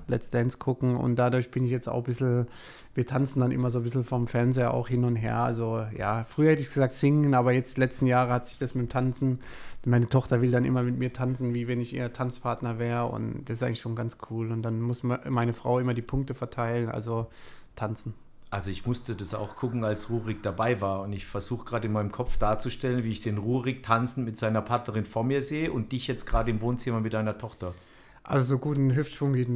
Let's Dance gucken und dadurch bin ich jetzt auch ein bisschen, wir tanzen dann immer so ein bisschen vom Fernseher auch hin und her. Also ja, früher hätte ich gesagt singen, aber jetzt letzten Jahre hat sich das mit dem Tanzen, meine Tochter will dann immer mit mir tanzen, wie wenn ich ihr Tanzpartner wäre und das ist eigentlich schon ganz cool und dann muss meine Frau immer die Punkte verteilen, also tanzen. Also ich musste das auch gucken, als Rurik dabei war. Und ich versuche gerade in meinem Kopf darzustellen, wie ich den Rurik tanzen mit seiner Partnerin vor mir sehe und dich jetzt gerade im Wohnzimmer mit deiner Tochter. Also so guten Hüftschwung wie,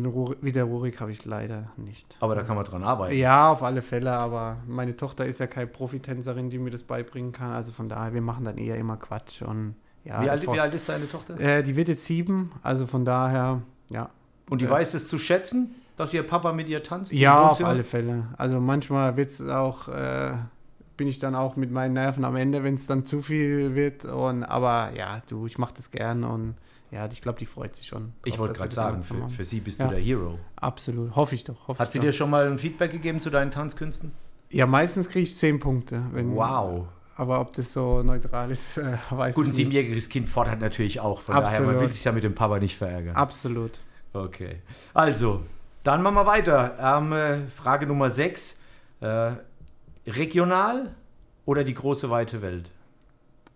wie der Rurik habe ich leider nicht. Aber da kann man dran arbeiten. Ja, auf alle Fälle. Aber meine Tochter ist ja keine Profitänzerin, die mir das beibringen kann. Also von daher, wir machen dann eher immer Quatsch. Und ja. wie, alt, vor- wie alt ist deine Tochter? Äh, die wird jetzt sieben, also von daher, ja. Und die äh, weiß es zu schätzen, dass ihr Papa mit ihr tanzt? Ja, auf alle Fälle. Also manchmal wird's auch, äh, bin ich dann auch mit meinen Nerven am Ende, wenn es dann zu viel wird. Und, aber ja, du, ich mache das gern und ja, ich glaube, die freut sich schon. Ich wollte gerade sagen, für, für sie bist Ja. du der Hero. Absolut, hoffe ich doch. Hoffe Hat ich sie doch. dir schon mal ein Feedback gegeben zu deinen Tanzkünsten? Ja, meistens kriege ich zehn Punkte. Wenn, Wow. Aber ob das so neutral ist, [LAUGHS] äh, weiß Gut, ein ich nicht. siebenjähriges Kind fordert natürlich auch. Von daher, man Absolut. will sich ja mit dem Papa nicht verärgern. Absolut. Okay. Also, dann machen wir weiter. Ähm, äh, Frage Nummer 6. Äh, regional oder die große weite Welt?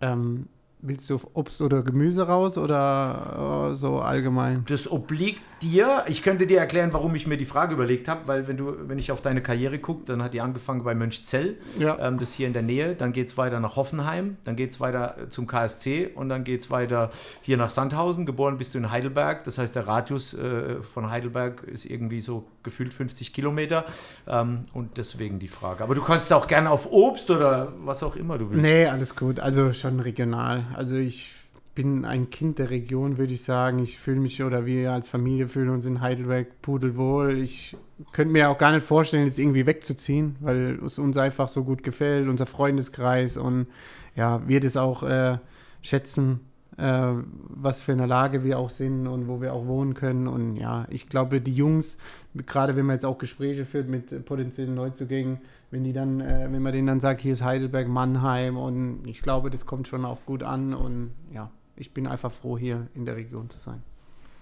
Ähm, willst du auf Obst oder Gemüse raus oder äh, so allgemein? Das obliegt dir. Ich könnte dir erklären, warum ich mir die Frage überlegt habe, weil wenn du, wenn ich auf deine Karriere gucke, dann hat die angefangen bei Mönchzell, Ja. ähm, das hier in der Nähe, dann geht es weiter nach Hoffenheim, dann geht es weiter äh, zum KSC und dann geht es weiter hier nach Sandhausen. Geboren bist du in Heidelberg, das heißt der Radius äh, von Heidelberg ist irgendwie so gefühlt 50 Kilometer ähm, und deswegen die Frage. Aber du kannst auch gerne auf Obst oder was auch immer du willst. Nee, alles gut. Also schon regional. Also ich bin ein Kind der Region, würde ich sagen. Ich fühle mich oder wir als Familie fühlen uns in Heidelberg pudelwohl. Ich könnte mir auch gar nicht vorstellen, jetzt irgendwie wegzuziehen, weil es uns einfach so gut gefällt, unser Freundeskreis und ja, wir das auch äh, schätzen, äh, was für eine Lage wir auch sind und wo wir auch wohnen können. Und ja, ich glaube, die Jungs, gerade wenn man jetzt auch Gespräche führt mit potenziellen Neuzugängen, wenn die dann, äh, wenn man denen dann sagt, hier ist Heidelberg, Mannheim und ich glaube, das kommt schon auch gut an und ja, ich bin einfach froh, hier in der Region zu sein.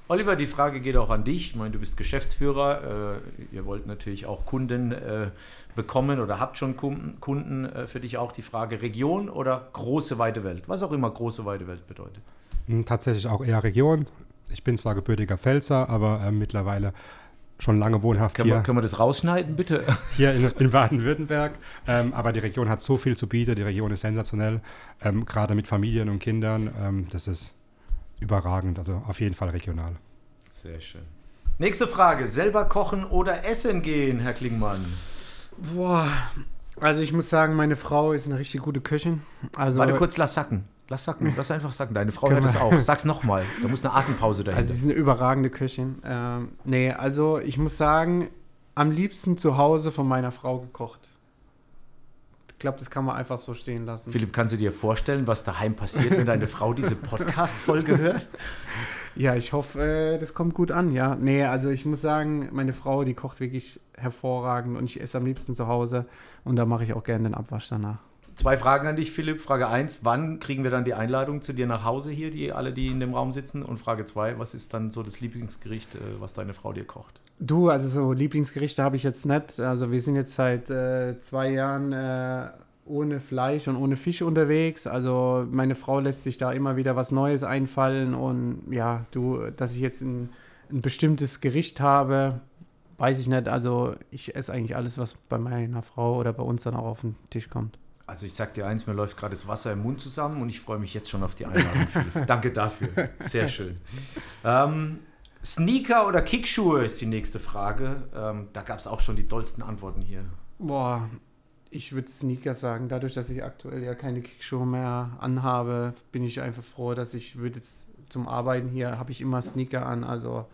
Oliver, die Frage geht auch an dich. Ich meine, du bist Geschäftsführer. Äh, ihr wollt natürlich auch Kunden äh, bekommen oder habt schon Kunden. Kunden äh, für dich auch die Frage Region oder große weite Welt? Was auch immer große weite Welt bedeutet. Hm, Tatsächlich auch eher Region. Ich bin zwar gebürtiger Pfälzer, aber äh, mittlerweile schon lange wohnhaft Können, hier, wir, können wir das rausschneiden, bitte? [LAUGHS] hier in, in Baden-Württemberg. Ähm, aber die Region hat so viel zu bieten. Die Region ist sensationell. Ähm, Gerade mit Familien und Kindern. Ähm, das ist überragend. Also auf jeden Fall regional. Sehr schön. Nächste Frage. Selber kochen oder essen gehen, Herr Klingmann? Boah, also ich muss sagen, meine Frau ist eine richtig gute Köchin. Also, Warte kurz, lass sacken. Lass sacken, lass einfach sacken. Deine Frau hört es auch. Sag's nochmal. Da muss eine Atempause dahinter. Also sie ist eine überragende Köchin. Ähm, nee, also ich muss sagen, am liebsten zu Hause von meiner Frau gekocht. Ich glaube, das kann man einfach so stehen lassen. Philipp, kannst du dir vorstellen, was daheim passiert, wenn deine Frau diese Podcast-Folge hört? Ja, ich hoffe, äh, das kommt gut an, ja. Nee, also ich muss sagen, meine Frau, die kocht wirklich hervorragend und ich esse am liebsten zu Hause und da mache ich auch gerne den Abwasch danach. Zwei Fragen an dich, Philipp. Frage 1, wann kriegen wir dann die Einladung zu dir nach Hause hier, die alle, die in dem Raum sitzen? Und Frage 2, was ist dann so das Lieblingsgericht, äh, was deine Frau dir kocht? Du, also so Lieblingsgerichte habe ich jetzt nicht. Also wir sind jetzt seit äh, zwei Jahren äh, ohne Fleisch und ohne Fisch unterwegs. Also meine Frau lässt sich da immer wieder was Neues einfallen und ja, du, dass ich jetzt ein, ein bestimmtes Gericht habe, weiß ich nicht. Also ich esse eigentlich alles, was bei meiner Frau oder bei uns dann auch auf den Tisch kommt. Also ich sag dir eins, mir läuft gerade das Wasser im Mund zusammen und ich freue mich jetzt schon auf die Einladung. Danke dafür. Sehr schön. Ähm, Sneaker oder Kickschuhe ist die nächste Frage. Ähm, da gab es auch schon die dollsten Antworten hier. Boah, ich würde Sneaker sagen. Dadurch, dass ich aktuell ja keine Kickschuhe mehr anhabe, bin ich einfach froh, dass ich würde jetzt zum Arbeiten hier, habe ich immer Sneaker an. Also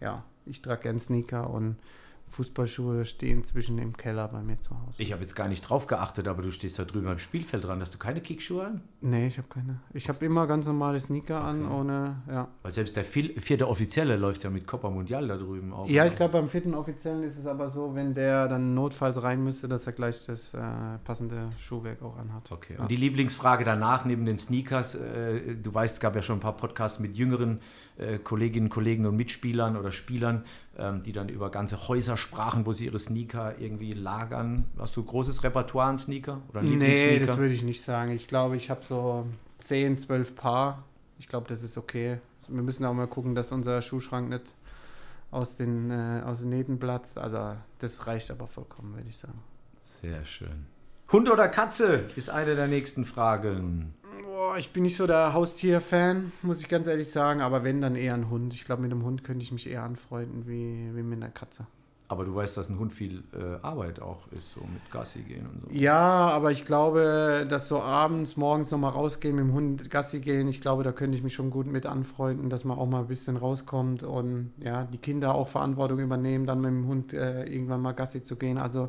ja, ich trage gern Sneaker und Fußballschuhe stehen zwischen im Keller bei mir zu Hause. Ich habe jetzt gar nicht drauf geachtet, aber du stehst da drüben am Spielfeld dran. Hast du keine Kickschuhe an? nee, ich habe keine. Ich habe immer ganz normale Sneaker an, Okay. ohne, ja. Weil selbst der vier- vierte Offizielle läuft ja mit Copa Mundial da drüben auch. Ja, ich glaube, beim vierten Offiziellen ist es aber so, wenn der dann notfalls rein müsste, dass er gleich das äh, passende Schuhwerk auch anhat. Okay. Ja. Und die Lieblingsfrage danach, neben den Sneakers, äh, du weißt, es gab ja schon ein paar Podcasts mit jüngeren äh, Kolleginnen, Kollegen und Mitspielern oder Spielern, ähm, die dann über ganze Häuser sprachen, wo sie ihre Sneaker irgendwie lagern. Hast du ein großes Repertoire an Sneaker? Oder Nee, das würde ich nicht sagen. Ich glaube, ich habe so 10, 12 Paar. Ich glaube, das ist okay. Wir müssen auch mal gucken, dass unser Schuhschrank nicht aus den, äh, aus den Nähten platzt. Also das reicht aber vollkommen, würde ich sagen. Sehr schön. Hund oder Katze ist eine der nächsten Fragen. Boah, ich bin nicht so der Haustier-Fan, muss ich ganz ehrlich sagen. Aber wenn, dann eher ein Hund. Ich glaube, mit einem Hund könnte ich mich eher anfreunden wie, wie mit einer Katze. Aber du weißt, dass ein Hund viel äh, Arbeit auch ist, so mit Gassi gehen und so. Ja, aber ich glaube, dass so abends, morgens nochmal rausgehen, mit dem Hund Gassi gehen, ich glaube, da könnte ich mich schon gut mit anfreunden, dass man auch mal ein bisschen rauskommt und ja, die Kinder auch Verantwortung übernehmen, dann mit dem Hund äh, irgendwann mal Gassi zu gehen. Also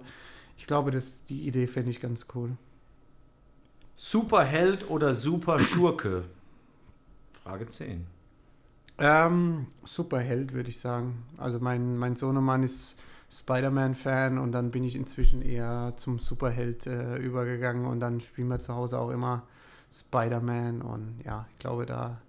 ich glaube, das, die Idee fände ich ganz cool. Superheld oder Superschurke? Frage 10. Ähm, Superheld, würde ich sagen. Also mein, mein Sohnemann ist Spider-Man-Fan und dann bin ich inzwischen eher zum Superheld äh, übergegangen und dann spielen wir zu Hause auch immer Spider-Man und ja, ich glaube da,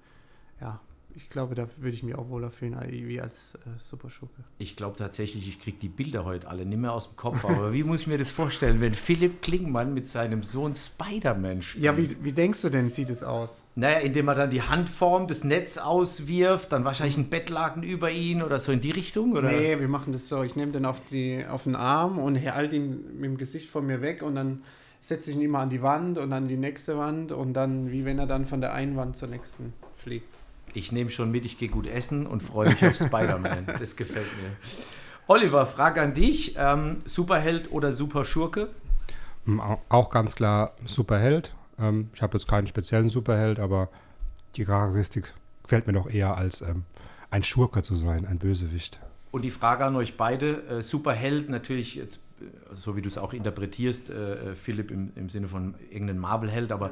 ich glaube, da würde ich mich auch wohler fühlen wie als äh, Superschurke. Ich glaube tatsächlich, ich kriege die Bilder heute alle nicht mehr aus dem Kopf. Aber wie muss ich mir das vorstellen, wenn Philipp Klingmann mit seinem Sohn Spider-Man spielt? Ja, wie, wie denkst du denn, sieht es aus? Naja, indem er dann die Hand formt, das Netz auswirft, dann wahrscheinlich ein Bettlaken über ihn oder so in die Richtung? Oder? Nee, wir machen das so. Ich nehme den auf, die, auf den Arm und halte ihn mit dem Gesicht von mir weg und dann setze ich ihn immer an die Wand und dann die nächste Wand und dann, wie wenn er dann von der einen Wand zur nächsten fliegt. Ich nehme schon mit, ich gehe gut essen und freue mich auf Spider-Man. [LAUGHS] Das gefällt mir. Oliver, Frage an dich. Ähm, Superheld oder Superschurke? Auch ganz klar Superheld. Ähm, ich habe jetzt keinen speziellen Superheld, aber die Charakteristik gefällt mir doch eher als ähm, ein Schurke zu sein, ein Bösewicht. Und die Frage an euch beide, äh, Superheld natürlich jetzt, äh, so wie du es auch interpretierst, äh, Philipp im, im Sinne von irgendeinem Marvel-Held, aber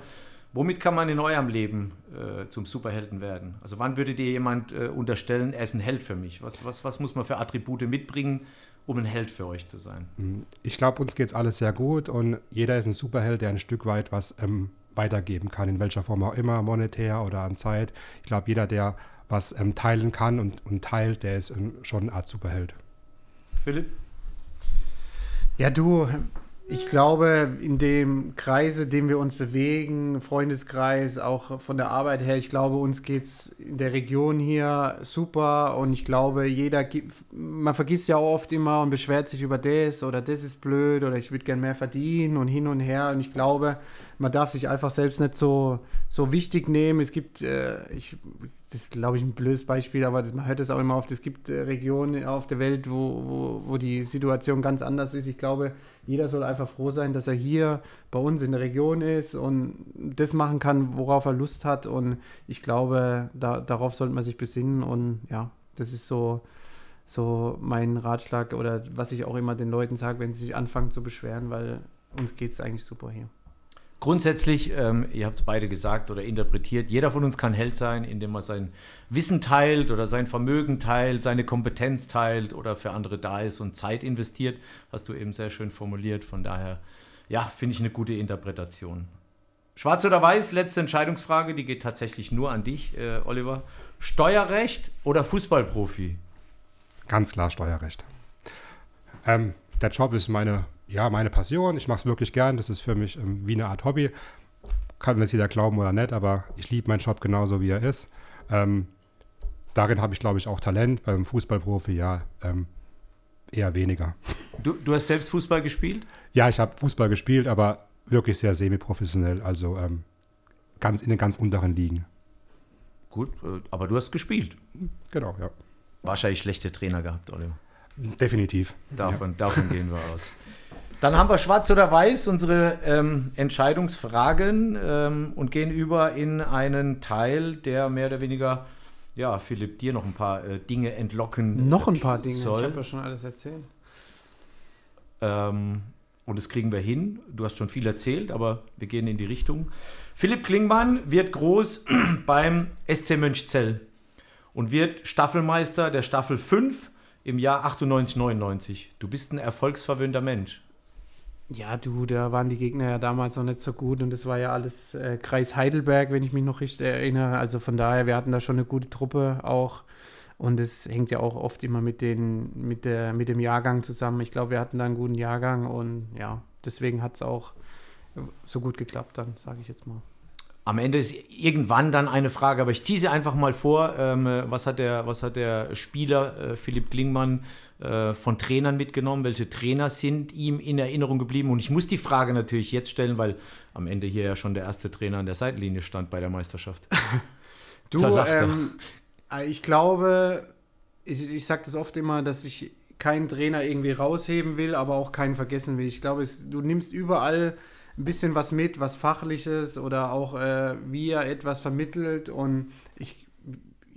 Womit kann man in eurem Leben äh, zum Superhelden werden? Also wann würde dir jemand äh, unterstellen, er ist ein Held für mich? Was, was, was muss man für Attribute mitbringen, um ein Held für euch zu sein? Hm, ich glaube, uns geht es alles sehr gut und jeder ist ein Superheld, der ein Stück weit was ähm, weitergeben kann, in welcher Form auch immer, monetär oder an Zeit. Ich glaube, jeder, der was ähm, teilen kann und, und teilt, der ist ähm, schon eine Art Superheld. Philipp? Ja, du, ich glaube, in dem Kreise, in dem wir uns bewegen, Freundeskreis, auch von der Arbeit her, ich glaube, uns geht es in der Region hier super und ich glaube, jeder, man vergisst ja oft immer und beschwert sich über das oder das ist blöd oder ich würde gern mehr verdienen und hin und her und ich glaube, man darf sich einfach selbst nicht so, so wichtig nehmen. Es gibt, äh, ich, das ist, glaube ich, ein blödes Beispiel, aber das, man hört es auch immer oft, es gibt äh, Regionen auf der Welt, wo, wo, wo die Situation ganz anders ist. Ich glaube, jeder soll einfach froh sein, dass er hier bei uns in der Region ist und das machen kann, worauf er Lust hat. Und ich glaube, da, darauf sollte man sich besinnen. Und ja, das ist so, so mein Ratschlag oder was ich auch immer den Leuten sage, wenn sie sich anfangen zu beschweren, weil uns geht es eigentlich super hier. Grundsätzlich, ähm, ihr habt es beide gesagt oder interpretiert, jeder von uns kann Held sein, indem er sein Wissen teilt oder sein Vermögen teilt, seine Kompetenz teilt oder für andere da ist und Zeit investiert. Hast du eben sehr schön formuliert. Von daher, ja, finde ich eine gute Interpretation. Schwarz oder weiß, letzte Entscheidungsfrage, die geht tatsächlich nur an dich, äh, Oliver. Steuerrecht oder Fußballprofi? Ganz klar Steuerrecht. Ähm, der Job ist meine ja, meine Passion. Ich mache es wirklich gern. Das ist für mich ähm, wie eine Art Hobby. Kann jetzt jeder glauben oder nicht, aber ich liebe meinen Job genauso, wie er ist. Ähm, darin habe ich, glaube ich, auch Talent. Beim Fußballprofi, ja, ähm, eher weniger. Du, du hast selbst Fußball gespielt? Ja, ich habe Fußball gespielt, aber wirklich sehr semi-professionell. Also ähm, ganz in den ganz unteren Ligen. Gut, äh, aber du hast gespielt. Genau, ja. Wahrscheinlich schlechte Trainer gehabt, Oliver. Definitiv. Davon, ja. davon [LAUGHS] gehen wir aus. Dann haben wir schwarz oder weiß unsere ähm, Entscheidungsfragen ähm, und gehen über in einen Teil, der mehr oder weniger, ja, Philipp, dir noch ein paar äh, Dinge entlocken Noch ein paar Dinge, soll. ich habe ja schon alles erzählt. Ähm, und das kriegen wir hin. Du hast schon viel erzählt, aber wir gehen in die Richtung. Philipp Klingmann wird groß [CLEARS THROAT] beim SC Mönchzell und wird Staffelmeister der Staffel 5 im Jahr 98, 99. Du bist ein erfolgsverwöhnter Mensch. Ja, du, da waren die Gegner ja damals noch nicht so gut und das war ja alles äh, Kreis Heidelberg, wenn ich mich noch richtig erinnere. Also von daher, wir hatten da schon eine gute Truppe auch und es hängt ja auch oft immer mit, den, mit, der, mit dem Jahrgang zusammen. Ich glaube, wir hatten da einen guten Jahrgang und ja, deswegen hat es auch so gut geklappt dann, sage ich jetzt mal. Am Ende ist irgendwann dann eine Frage, aber ich ziehe sie einfach mal vor. Ähm, was, hat der, was hat der Spieler äh, Philipp Klingmann äh, von Trainern mitgenommen? Welche Trainer sind ihm in Erinnerung geblieben? Und ich muss die Frage natürlich jetzt stellen, weil am Ende hier ja schon der erste Trainer an der Seitenlinie stand bei der Meisterschaft. [LAUGHS] du, ähm, äh, ich glaube, ich, ich sage das oft immer, dass ich keinen Trainer irgendwie rausheben will, aber auch keinen vergessen will. Ich glaube, es, du nimmst überall ein bisschen was mit, was Fachliches oder auch äh, wie er etwas vermittelt. Und ich,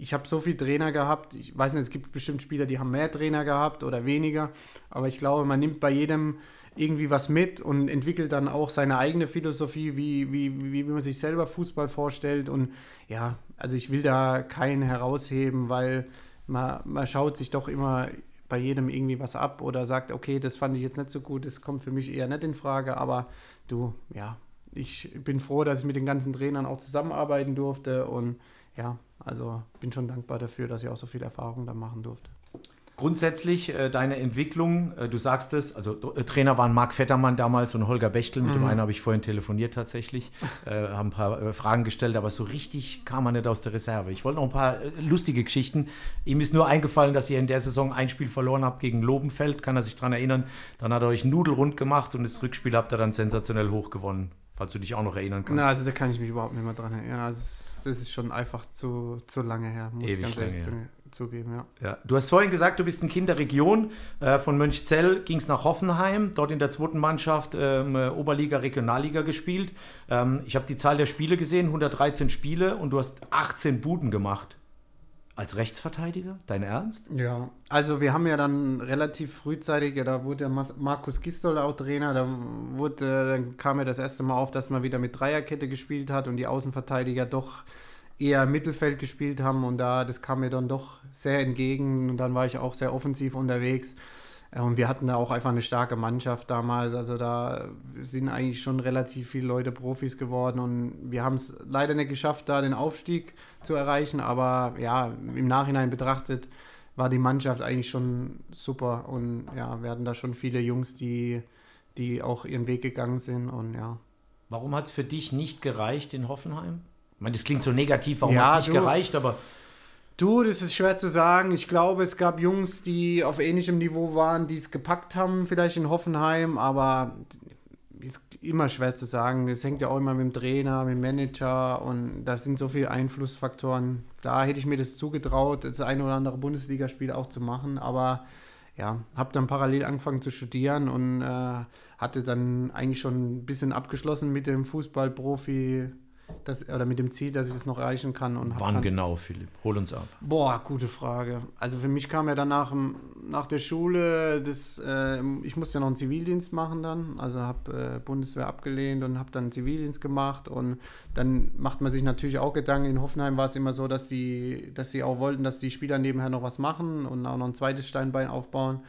ich habe so viele Trainer gehabt. Ich weiß nicht, es gibt bestimmt Spieler, die haben mehr Trainer gehabt oder weniger. Aber ich glaube, man nimmt bei jedem irgendwie was mit und entwickelt dann auch seine eigene Philosophie, wie, wie, wie man sich selber Fußball vorstellt. Und ja, also ich will da keinen herausheben, weil man, man schaut sich doch immer bei jedem irgendwie was ab oder sagt, okay, das fand ich jetzt nicht so gut, das kommt für mich eher nicht in Frage, aber du, ja, ich bin froh, dass ich mit den ganzen Trainern auch zusammenarbeiten durfte und ja, also bin schon dankbar dafür, dass ich auch so viel Erfahrung da machen durfte. Grundsätzlich äh, deine Entwicklung, äh, du sagst es, also äh, Trainer waren Marc Vettermann damals und Holger Bechtel, mit mhm. dem einen habe ich vorhin telefoniert tatsächlich, [LAUGHS] äh, haben ein paar äh, Fragen gestellt, aber so richtig kam man nicht aus der Reserve. Ich wollte noch ein paar äh, lustige Geschichten. Ihm ist nur eingefallen, dass ihr in der Saison ein Spiel verloren habt gegen Lobenfeld, kann er sich daran erinnern. Dann hat er euch Nudelrund gemacht und das Rückspiel habt ihr dann sensationell hochgewonnen, falls du dich auch noch erinnern kannst. Na, also da kann ich mich überhaupt nicht mehr dran erinnern. Also, das ist schon einfach zu, zu lange her, muss Ewig ich ganz ehrlich sagen zugeben, ja. ja. Du hast vorhin gesagt, du bist ein Kind der Region. Äh, von Mönchzell ging es nach Hoffenheim, dort in der zweiten Mannschaft ähm, Oberliga, Regionalliga gespielt. Ähm, ich habe die Zahl der Spiele gesehen, 113 Spiele und du hast 18 Buden gemacht. Als Rechtsverteidiger? Dein Ernst? Ja, also wir haben ja dann relativ frühzeitig, ja, da wurde der Markus Gistol auch Trainer, da wurde, dann kam ja das erste Mal auf, dass man wieder mit Dreierkette gespielt hat und die Außenverteidiger doch eher Mittelfeld gespielt haben und da, das kam mir dann doch sehr entgegen und dann war ich auch sehr offensiv unterwegs. Äh, und wir hatten da auch einfach eine starke Mannschaft damals. Also da sind eigentlich schon relativ viele Leute Profis geworden und wir haben es leider nicht geschafft, da den Aufstieg zu erreichen. Aber ja, im Nachhinein betrachtet war die Mannschaft eigentlich schon super und ja, wir hatten da schon viele Jungs, die, die auch ihren Weg gegangen sind und ja. Warum hat es für dich nicht gereicht in Hoffenheim? Ich meine, das klingt so negativ, warum ja, hat es nicht du, gereicht, aber. Du, das ist schwer zu sagen. Ich glaube, es gab Jungs, die auf ähnlichem Niveau waren, die es gepackt haben, vielleicht in Hoffenheim, aber ist immer schwer zu sagen. Das hängt ja auch immer mit dem Trainer, mit dem Manager und da sind so viele Einflussfaktoren. Da hätte ich mir das zugetraut, das eine oder andere Bundesligaspiel auch zu machen, aber ja, habe dann parallel angefangen zu studieren und äh, hatte dann eigentlich schon ein bisschen abgeschlossen mit dem Fußballprofi das, oder mit dem Ziel, dass ich das noch erreichen kann. Und Wann dann, genau, Philipp? Hol uns ab. Boah, gute Frage. Also für mich kam ja danach nach der Schule, das, äh, ich musste ja noch einen Zivildienst machen dann. Also habe äh, Bundeswehr abgelehnt und habe dann einen Zivildienst gemacht. Und dann macht man sich natürlich auch Gedanken. In Hoffenheim war es immer so, dass die, dass sie auch wollten, dass die Spieler nebenher noch was machen und auch noch ein zweites Steinbein aufbauen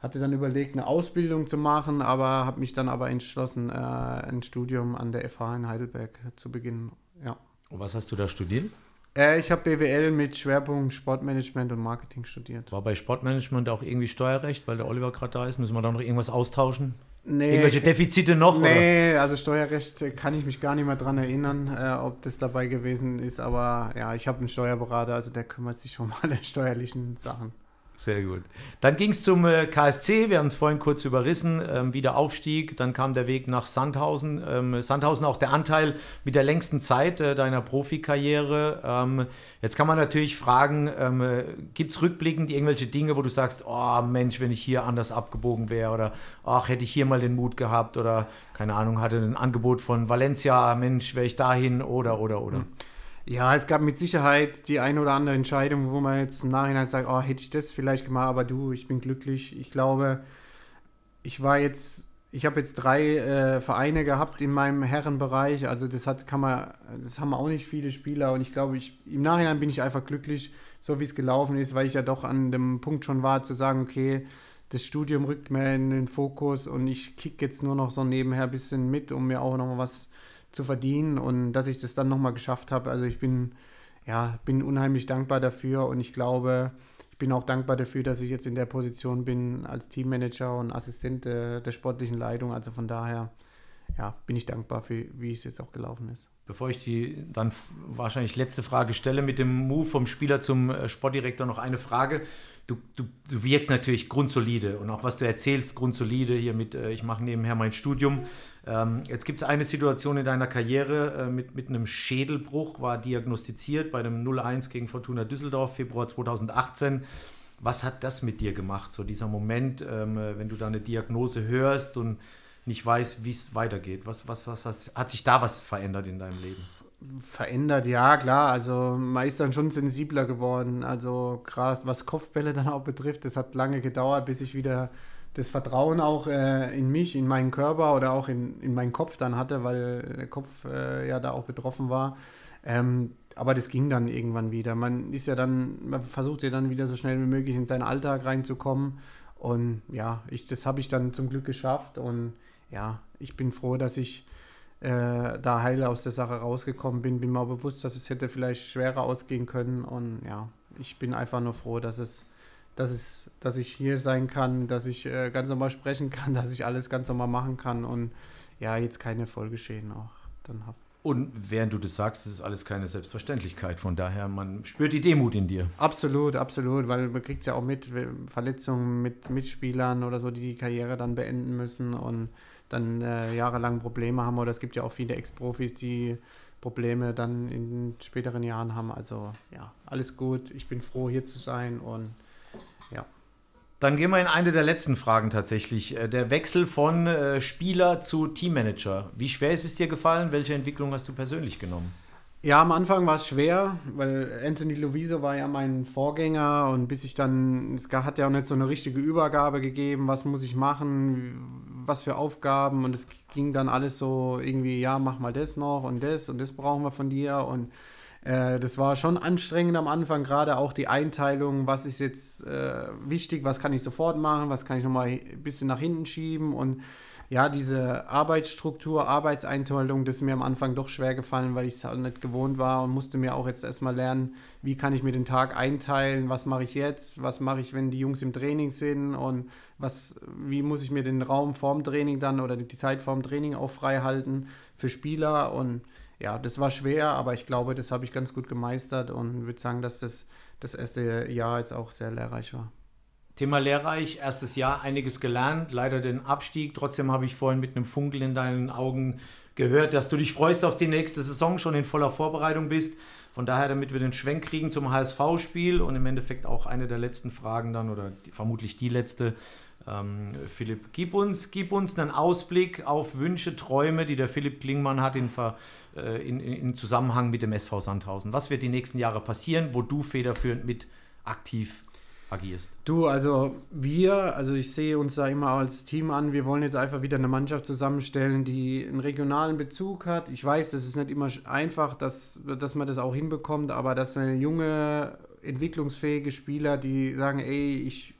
hatte dann überlegt, eine Ausbildung zu machen, aber habe mich dann aber entschlossen, äh, ein Studium an der FH in Heidelberg zu beginnen. Ja. Und was hast du da studiert? Äh, ich habe BWL mit Schwerpunkt Sportmanagement und Marketing studiert. War bei Sportmanagement auch irgendwie Steuerrecht, weil der Oliver gerade da ist? Müssen wir da noch irgendwas austauschen? Nee, Irgendwelche Defizite noch? Nee, oder? also Steuerrecht kann ich mich gar nicht mehr dran erinnern, äh, ob das dabei gewesen ist. Aber ja, ich habe einen Steuerberater, also der kümmert sich um [LAUGHS] alle steuerlichen Sachen. Sehr gut. Dann ging es zum äh, KSC, wir haben es vorhin kurz überrissen, ähm, wieder Aufstieg, dann kam der Weg nach Sandhausen. Ähm, Sandhausen auch der Anteil mit der längsten Zeit äh, deiner Profikarriere. Ähm, jetzt kann man natürlich fragen, ähm, äh, gibt es rückblickend irgendwelche Dinge, wo du sagst, oh Mensch, wenn ich hier anders abgebogen wäre oder ach, hätte ich hier mal den Mut gehabt oder keine Ahnung, hatte ein Angebot von Valencia, Mensch, wäre ich dahin oder oder oder. Mhm. Ja, es gab mit Sicherheit die eine oder andere Entscheidung, wo man jetzt im Nachhinein sagt, oh, hätte ich das vielleicht gemacht, aber du, ich bin glücklich. Ich glaube, ich war jetzt, ich habe jetzt drei äh, Vereine gehabt in meinem Herrenbereich, also das hat, kann man, das haben auch nicht viele Spieler und ich glaube, ich, im Nachhinein bin ich einfach glücklich, so wie es gelaufen ist, weil ich ja doch an dem Punkt schon war, zu sagen, okay, das Studium rückt mir in den Fokus und ich kicke jetzt nur noch so nebenher ein bisschen mit, um mir auch noch mal was zu verdienen und dass ich das dann nochmal geschafft habe. Also ich bin, ja, bin unheimlich dankbar dafür und ich glaube, ich bin auch dankbar dafür, dass ich jetzt in der Position bin als Teammanager und Assistent der, der sportlichen Leitung. Also von daher, ja, bin ich dankbar für, wie es jetzt auch gelaufen ist. Bevor ich die dann wahrscheinlich letzte Frage stelle mit dem Move vom Spieler zum äh, Sportdirektor noch eine Frage du, du, du wirkst natürlich grundsolide und auch was du erzählst, grundsolide hier mit, äh, ich mache nebenher mein Studium. Ähm, jetzt gibt es eine Situation in deiner Karriere äh, mit, mit einem Schädelbruch, war diagnostiziert bei einem 0-1 gegen Fortuna Düsseldorf, Februar 2018. Was hat das mit dir gemacht, so dieser Moment, ähm, wenn du da eine Diagnose hörst und nicht weißt, wie es weitergeht? Was, was, was hat, hat sich da was verändert in deinem Leben? Verändert, ja, klar. Also man ist dann schon sensibler geworden. Also gerade was Kopfbälle dann auch betrifft, das hat lange gedauert, bis ich wieder das Vertrauen auch äh, in mich, in meinen Körper oder auch in, in meinen Kopf dann hatte, weil der Kopf äh, ja da auch betroffen war. Ähm, aber das ging dann irgendwann wieder. Man ist ja dann, man versucht ja dann wieder so schnell wie möglich in seinen Alltag reinzukommen. Und ja, ich, das habe ich dann zum Glück geschafft. Und ja, ich bin froh, dass ich äh, da heil aus der Sache rausgekommen bin. Bin mir auch bewusst, dass es hätte vielleicht schwerer ausgehen können. Und ja, ich bin einfach nur froh, dass es, dass es, dass ich hier sein kann, dass ich äh, ganz normal sprechen kann, [LAUGHS] dass ich alles ganz normal machen kann und ja, jetzt keine Folgeschäden auch dann habe. Und während du das sagst, ist es alles keine Selbstverständlichkeit. Von daher, man spürt die Demut in dir. Absolut, absolut, weil man kriegt es ja auch mit Verletzungen mit Mitspielern oder so, die die Karriere dann beenden müssen und dann äh, jahrelang Probleme haben. Oder es gibt ja auch viele Ex-Profis, die Probleme dann in späteren Jahren haben. Also ja, alles gut. Ich bin froh, hier zu sein und ja. Dann gehen wir in eine der letzten Fragen tatsächlich. Äh, der Wechsel von äh, Spieler zu Teammanager. Wie schwer ist es dir gefallen? Welche Entwicklung hast du persönlich genommen? Ja, am Anfang war es schwer, weil Anthony Loviso war ja mein Vorgänger und bis ich dann, es hat ja auch nicht so eine richtige Übergabe gegeben, was muss ich machen, was für Aufgaben und es ging dann alles so irgendwie, ja, mach mal das noch und das und das brauchen wir von dir und äh, das war schon anstrengend am Anfang, gerade auch die Einteilung, was ist jetzt äh, wichtig, was kann ich sofort machen, was kann ich nochmal ein bisschen nach hinten schieben und ja, diese Arbeitsstruktur, Arbeitseinteilung, das ist mir am Anfang doch schwer gefallen, weil ich es halt nicht gewohnt war und musste mir auch jetzt erstmal lernen, wie kann ich mir den Tag einteilen, was mache ich jetzt, was mache ich, wenn die Jungs im Training sind und was, wie muss ich mir den Raum vorm Training dann oder die Zeit vorm Training auch frei halten für Spieler und ja, das war schwer, aber ich glaube, das habe ich ganz gut gemeistert und würde sagen, dass das das erste Jahr jetzt auch sehr lehrreich war. Thema lehrreich, erstes Jahr, einiges gelernt, leider den Abstieg. Trotzdem habe ich vorhin mit einem Funkel in deinen Augen gehört, dass du dich freust auf die nächste Saison, schon in voller Vorbereitung bist. Von daher, damit wir den Schwenk kriegen zum HSV-Spiel und im Endeffekt auch eine der letzten Fragen dann oder die, vermutlich die letzte. Ähm, Philipp, gib uns, gib uns einen Ausblick auf Wünsche, Träume, die der Philipp Klingmann hat in, äh, in, in Zusammenhang mit dem SV Sandhausen. Was wird die nächsten Jahre passieren, wo du federführend mit aktiv agierst? Du, also wir, also ich sehe uns da immer als Team an. Wir wollen jetzt einfach wieder eine Mannschaft zusammenstellen, die einen regionalen Bezug hat. Ich weiß, das ist nicht immer einfach, dass, dass man das auch hinbekommt, aber dass wir junge, entwicklungsfähige Spieler, die sagen, ey, ich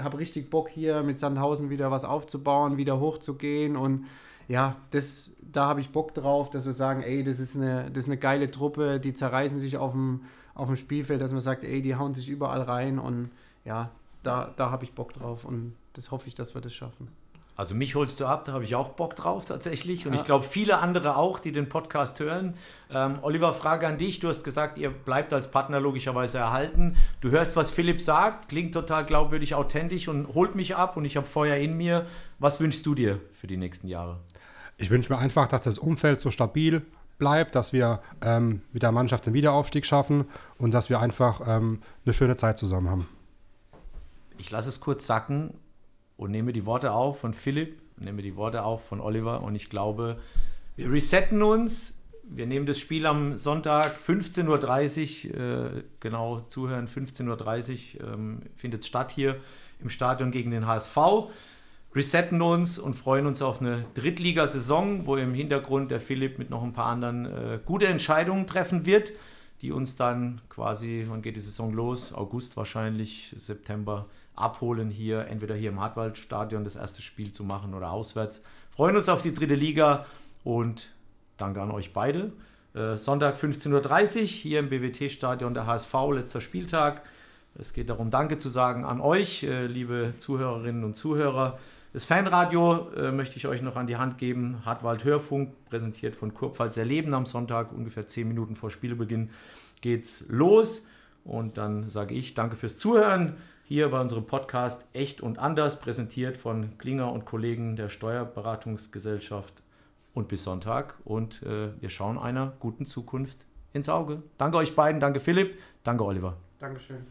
habe richtig Bock hier mit Sandhausen wieder was aufzubauen, wieder hochzugehen und ja, das, da habe ich Bock drauf, dass wir sagen, ey, das ist eine, das ist eine geile Truppe, die zerreißen sich auf dem, auf dem Spielfeld, dass man sagt, ey, die hauen sich überall rein und ja, da, da habe ich Bock drauf und das hoffe ich, dass wir das schaffen. Also mich holst du ab, da habe ich auch Bock drauf tatsächlich. Und ja. ich glaube, viele andere auch, die den Podcast hören. Ähm, Oliver, Frage an dich. Du hast gesagt, ihr bleibt als Partner logischerweise erhalten. Du hörst, was Philipp sagt, klingt total glaubwürdig, authentisch und holt mich ab und ich habe Feuer in mir. Was wünschst du dir für die nächsten Jahre? Ich wünsche mir einfach, dass das Umfeld so stabil bleibt, dass wir ähm, mit der Mannschaft den Wiederaufstieg schaffen und dass wir einfach ähm, eine schöne Zeit zusammen haben ich lasse es kurz sacken und nehme die Worte auf von Philipp, nehme die Worte auf von Oliver und ich glaube, wir resetten uns. Wir nehmen das Spiel am Sonntag 15.30 Uhr, äh, genau zuhören, 15.30 Uhr ähm, findet statt hier im Stadion gegen den HSV. Resetten uns und freuen uns auf eine Drittligasaison, wo im Hintergrund der Philipp mit noch ein paar anderen äh, gute Entscheidungen treffen wird, die uns dann quasi, wann geht die Saison los? August wahrscheinlich, September abholen, hier entweder hier im Hartwaldstadion das erste Spiel zu machen oder auswärts. Freuen uns auf die dritte Liga und danke an euch beide. Äh, Sonntag 15.30 Uhr hier im BWT-Stadion der HSV, letzter Spieltag. Es geht darum, Danke zu sagen an euch, äh, liebe Zuhörerinnen und Zuhörer. Das Fanradio äh, möchte ich euch noch an die Hand geben. Hartwald Hörfunk, präsentiert von Kurpfalz Erleben am Sonntag, ungefähr 10 Minuten vor Spielbeginn geht's los. Und dann sage ich Danke fürs Zuhören hier bei unserem Podcast Echt und Anders, präsentiert von Klinger und Kollegen der Steuerberatungsgesellschaft. Und bis Sonntag und äh, wir schauen einer guten Zukunft ins Auge. Danke euch beiden, danke Philipp, danke Oliver. Dankeschön.